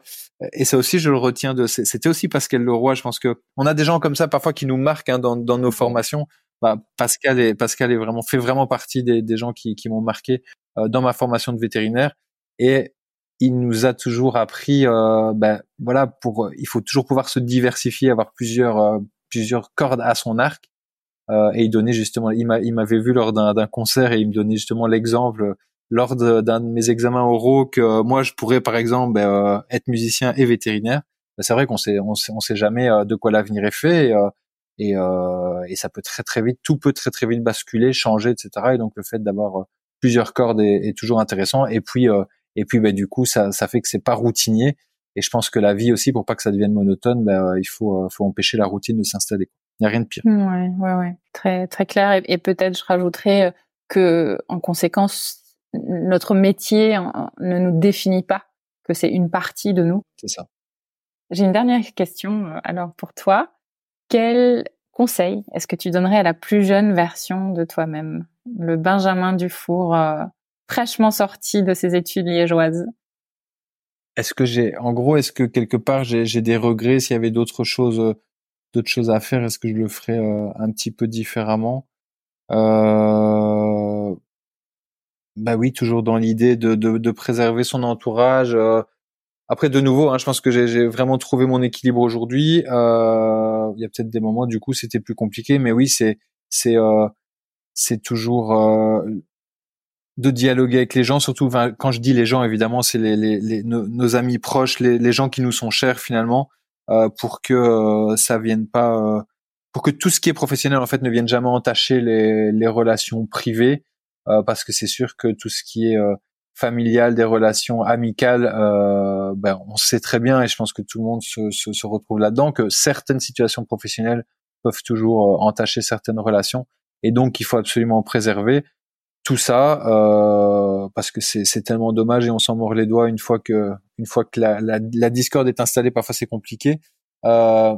et ça aussi, je le retiens de. C'était aussi Pascal Leroy. Je pense que on a des gens comme ça parfois qui nous marquent hein, dans, dans nos formations. Bah, Pascal est Pascal est vraiment fait vraiment partie des, des gens qui, qui m'ont marqué euh, dans ma formation de vétérinaire. Et il nous a toujours appris, euh, ben, voilà, pour il faut toujours pouvoir se diversifier, avoir plusieurs euh, plusieurs cordes à son arc. Euh, et il donnait justement, il m'avait vu lors d'un concert et il me donnait justement l'exemple lors d'un de, mes examens oraux que moi je pourrais par exemple ben, euh, être musicien et vétérinaire. Ben, c'est vrai qu'on sait on sait on sait jamais euh, de quoi l'avenir est fait et, euh, et, ça peut très très vite tout peut très très vite basculer, changer etc. Et donc le fait d'avoir plusieurs cordes est, toujours intéressant et puis et puis ben, du coup ça ça fait que c'est pas routinier et je pense que la vie aussi pour pas que ça devienne monotone ben, il faut faut empêcher la routine de s'installer. Il n'y a rien de pire. Ouais, ouais, ouais. Très, très clair. Et, et peut-être je rajouterais que, en conséquence, notre métier ne nous définit pas, que c'est une partie de nous. C'est ça. J'ai une dernière question euh, alors pour toi. Quel conseil est-ce que tu donnerais à la plus jeune version de toi-même, le Benjamin Dufour euh, fraîchement sorti de ses études liégeoises Est-ce que j'ai, en gros, est-ce que quelque part j'ai des regrets? S'il y avait d'autres choses, euh, d'autres choses à faire Est-ce que je le ferais un petit peu différemment? Euh, bah oui, toujours dans l'idée de, de, de, préserver son entourage. Euh. Après, de nouveau, hein, je pense que j'ai vraiment trouvé mon équilibre aujourd'hui. Euh, il y a peut-être des moments, du coup, c'était plus compliqué, mais oui, c'est c'est euh, c'est toujours euh, de dialoguer avec les gens, surtout quand je dis les gens, évidemment, c'est les, les, les nos, amis proches, les, les, gens qui nous sont chers finalement, euh, pour que euh, ça vienne pas, pour que tout ce qui est professionnel en fait ne vienne jamais entacher les, les relations privées. Euh, parce que c'est sûr que tout ce qui est euh, familial, des relations amicales, euh, ben, on sait très bien, et je pense que tout le monde se, se, se retrouve là-dedans, que certaines situations professionnelles peuvent toujours entacher certaines relations, et donc il faut absolument préserver tout ça euh, parce que c'est tellement dommage et on s'en mord les doigts une fois que une fois que la, la, la discorde est installée, parfois c'est compliqué. Euh,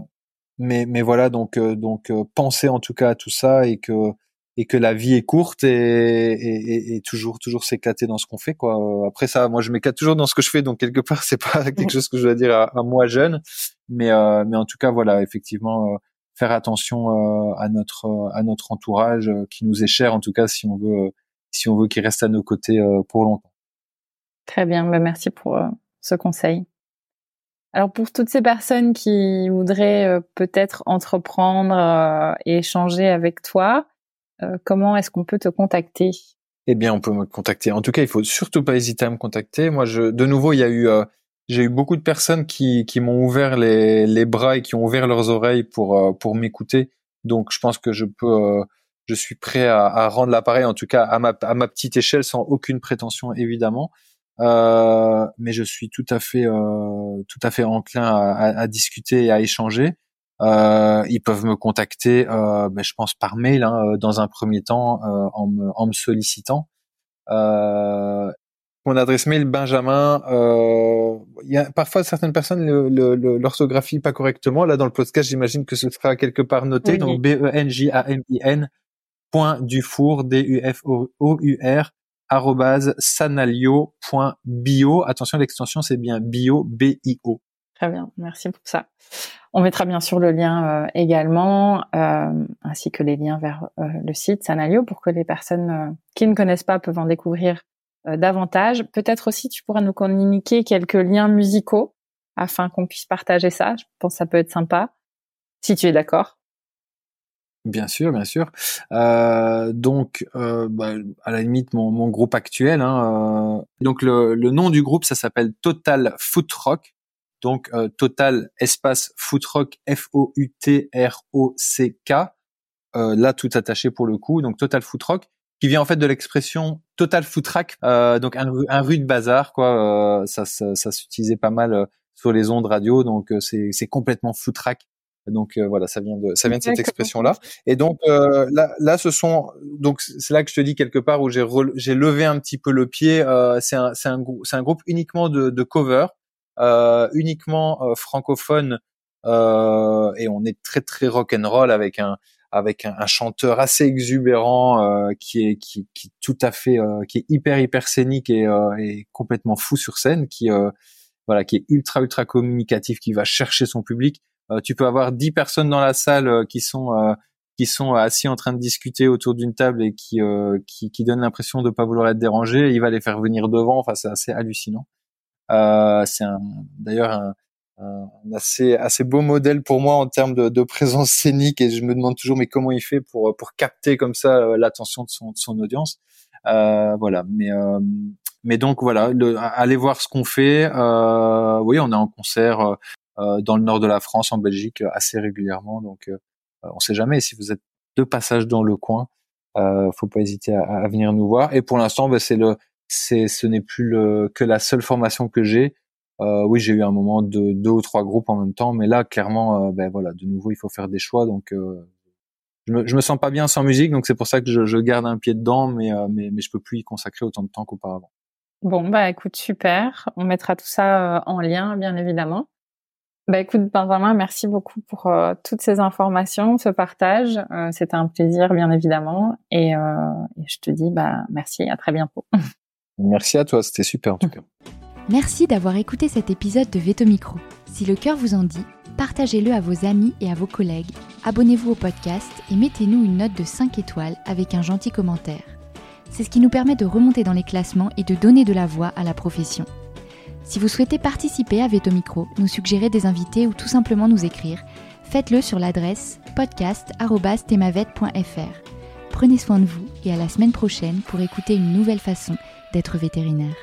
mais mais voilà donc donc penser en tout cas à tout ça et que et que la vie est courte et, et, et toujours toujours s'éclater dans ce qu'on fait quoi. Après ça, moi je m'éclate toujours dans ce que je fais, donc quelque part [LAUGHS] c'est pas quelque chose que je dois dire à, à moi jeune, mais euh, mais en tout cas voilà effectivement euh, faire attention euh, à notre à notre entourage euh, qui nous est cher en tout cas si on veut si on veut qu'il reste à nos côtés pour longtemps. Très bien, bah merci pour ce conseil. Alors pour toutes ces personnes qui voudraient euh, peut-être entreprendre euh, et échanger avec toi, euh, comment est-ce qu'on peut te contacter? Eh bien, on peut me contacter. En tout cas, il faut surtout pas hésiter à me contacter. Moi, je, de nouveau, il y a eu, j'ai eu beaucoup de personnes qui, m'ont ouvert les, bras et qui ont ouvert leurs oreilles pour pour m'écouter. Donc, je pense que je peux, je suis prêt à, rendre l'appareil, en tout cas à ma petite échelle, sans aucune prétention évidemment. Euh, mais je suis tout à fait euh, tout à fait enclin à, discuter et à échanger. Euh, ils peuvent me contacter, euh, ben, je pense par mail hein, euh, dans un premier temps euh, en me, en, me, sollicitant. mon adresse mail Benjamin. Il y a parfois certaines personnes l'orthographient pas correctement. Là dans le podcast, j'imagine que ce sera quelque part noté. Donc B E N J A M I N point Dufour D U F O U R sanalio.bio. Attention, l'extension, c'est bien bio, B-I-O. Très bien, merci pour ça. On mettra bien sûr le lien euh, également, euh, ainsi que les liens vers euh, le site Sanalio pour que les personnes qui ne connaissent pas peuvent en découvrir davantage. Peut-être aussi tu pourras nous communiquer quelques liens musicaux afin qu'on puisse partager ça. Je pense que ça peut être sympa, si tu es d'accord. Bien sûr, bien sûr. Donc, bah, à la limite, mon, mon groupe actuel. Hein, donc, le, le, nom du groupe, ça s'appelle Total Foot Rock. Donc, euh, Total espace Foot Rock, F-O-U-T-R-O-C-K. Euh, là, tout attaché pour le coup. Donc, Total Foot Rock, qui vient en fait de l'expression Total Foot Track. donc, un, un rue de bazar, quoi. ça, ça, ça s'utilisait pas mal sur les ondes radio. Donc, c'est complètement foot track donc euh, voilà, ça vient de ça vient de cette expression là. Et donc euh, là là ce sont donc c'est là que je te dis quelque part où j'ai j'ai levé un petit peu le pied. Euh, c'est un c'est un c'est un groupe uniquement de de cover, uniquement francophone et on est très très rock and roll avec un avec un, un chanteur assez exubérant qui est qui, qui tout à fait qui est hyper hyper scénique et, et complètement fou sur scène qui voilà qui est ultra ultra communicatif qui va chercher son public euh, tu peux avoir dix personnes dans la salle euh, qui sont euh, qui sont assis en train de discuter autour d'une table et qui, qui, qui donnent l'impression de pas vouloir être dérangés. il va les faire venir devant. Enfin, c'est assez hallucinant. Euh, c'est d'ailleurs un, un, assez assez beau modèle pour moi en termes de, de, présence scénique. Et je me demande toujours, mais comment il fait pour pour capter comme ça l'attention de son, de son audience. Euh, voilà. Mais mais donc voilà, le, allez voir ce qu'on fait. oui, on est en concert euh, dans le nord de la France, en Belgique, euh, assez régulièrement. Donc, euh, on sait jamais. Si vous êtes de passage dans le coin, euh, faut pas hésiter à, à, venir nous voir. Et pour l'instant, ben, c'est le, c'est, ce n'est plus le, que la seule formation que j'ai. Euh, oui, j'ai eu un moment de deux ou trois groupes en même temps, mais là, clairement, ben voilà, de nouveau, il faut faire des choix. Donc, je me, me sens pas bien sans musique, donc c'est pour ça que je, je, garde un pied dedans, mais, mais, mais je peux plus y consacrer autant de temps qu'auparavant. Bon, bah écoute, super. On mettra tout ça en lien, bien évidemment. Bah écoute Benjamin, merci beaucoup pour euh, toutes ces informations, ce partage. Euh, C'était un plaisir bien évidemment et, euh, et, je te dis bah merci, à très bientôt. [LAUGHS] Merci à toi, c'était super en tout cas. Merci d'avoir écouté cet épisode de Veto Micro. Si le cœur vous en dit, partagez-le à vos amis et à vos collègues. Abonnez-vous au podcast et mettez-nous une note de 5 étoiles avec un gentil commentaire. C'est ce qui nous permet de remonter dans les classements et de donner de la voix à la profession. Si vous souhaitez participer à Veto Micro, nous suggérer des invités ou tout simplement nous écrire, faites-le sur l'adresse podcast.themavet.fr. Prenez soin de vous et à la semaine prochaine pour écouter une nouvelle façon d'être vétérinaire.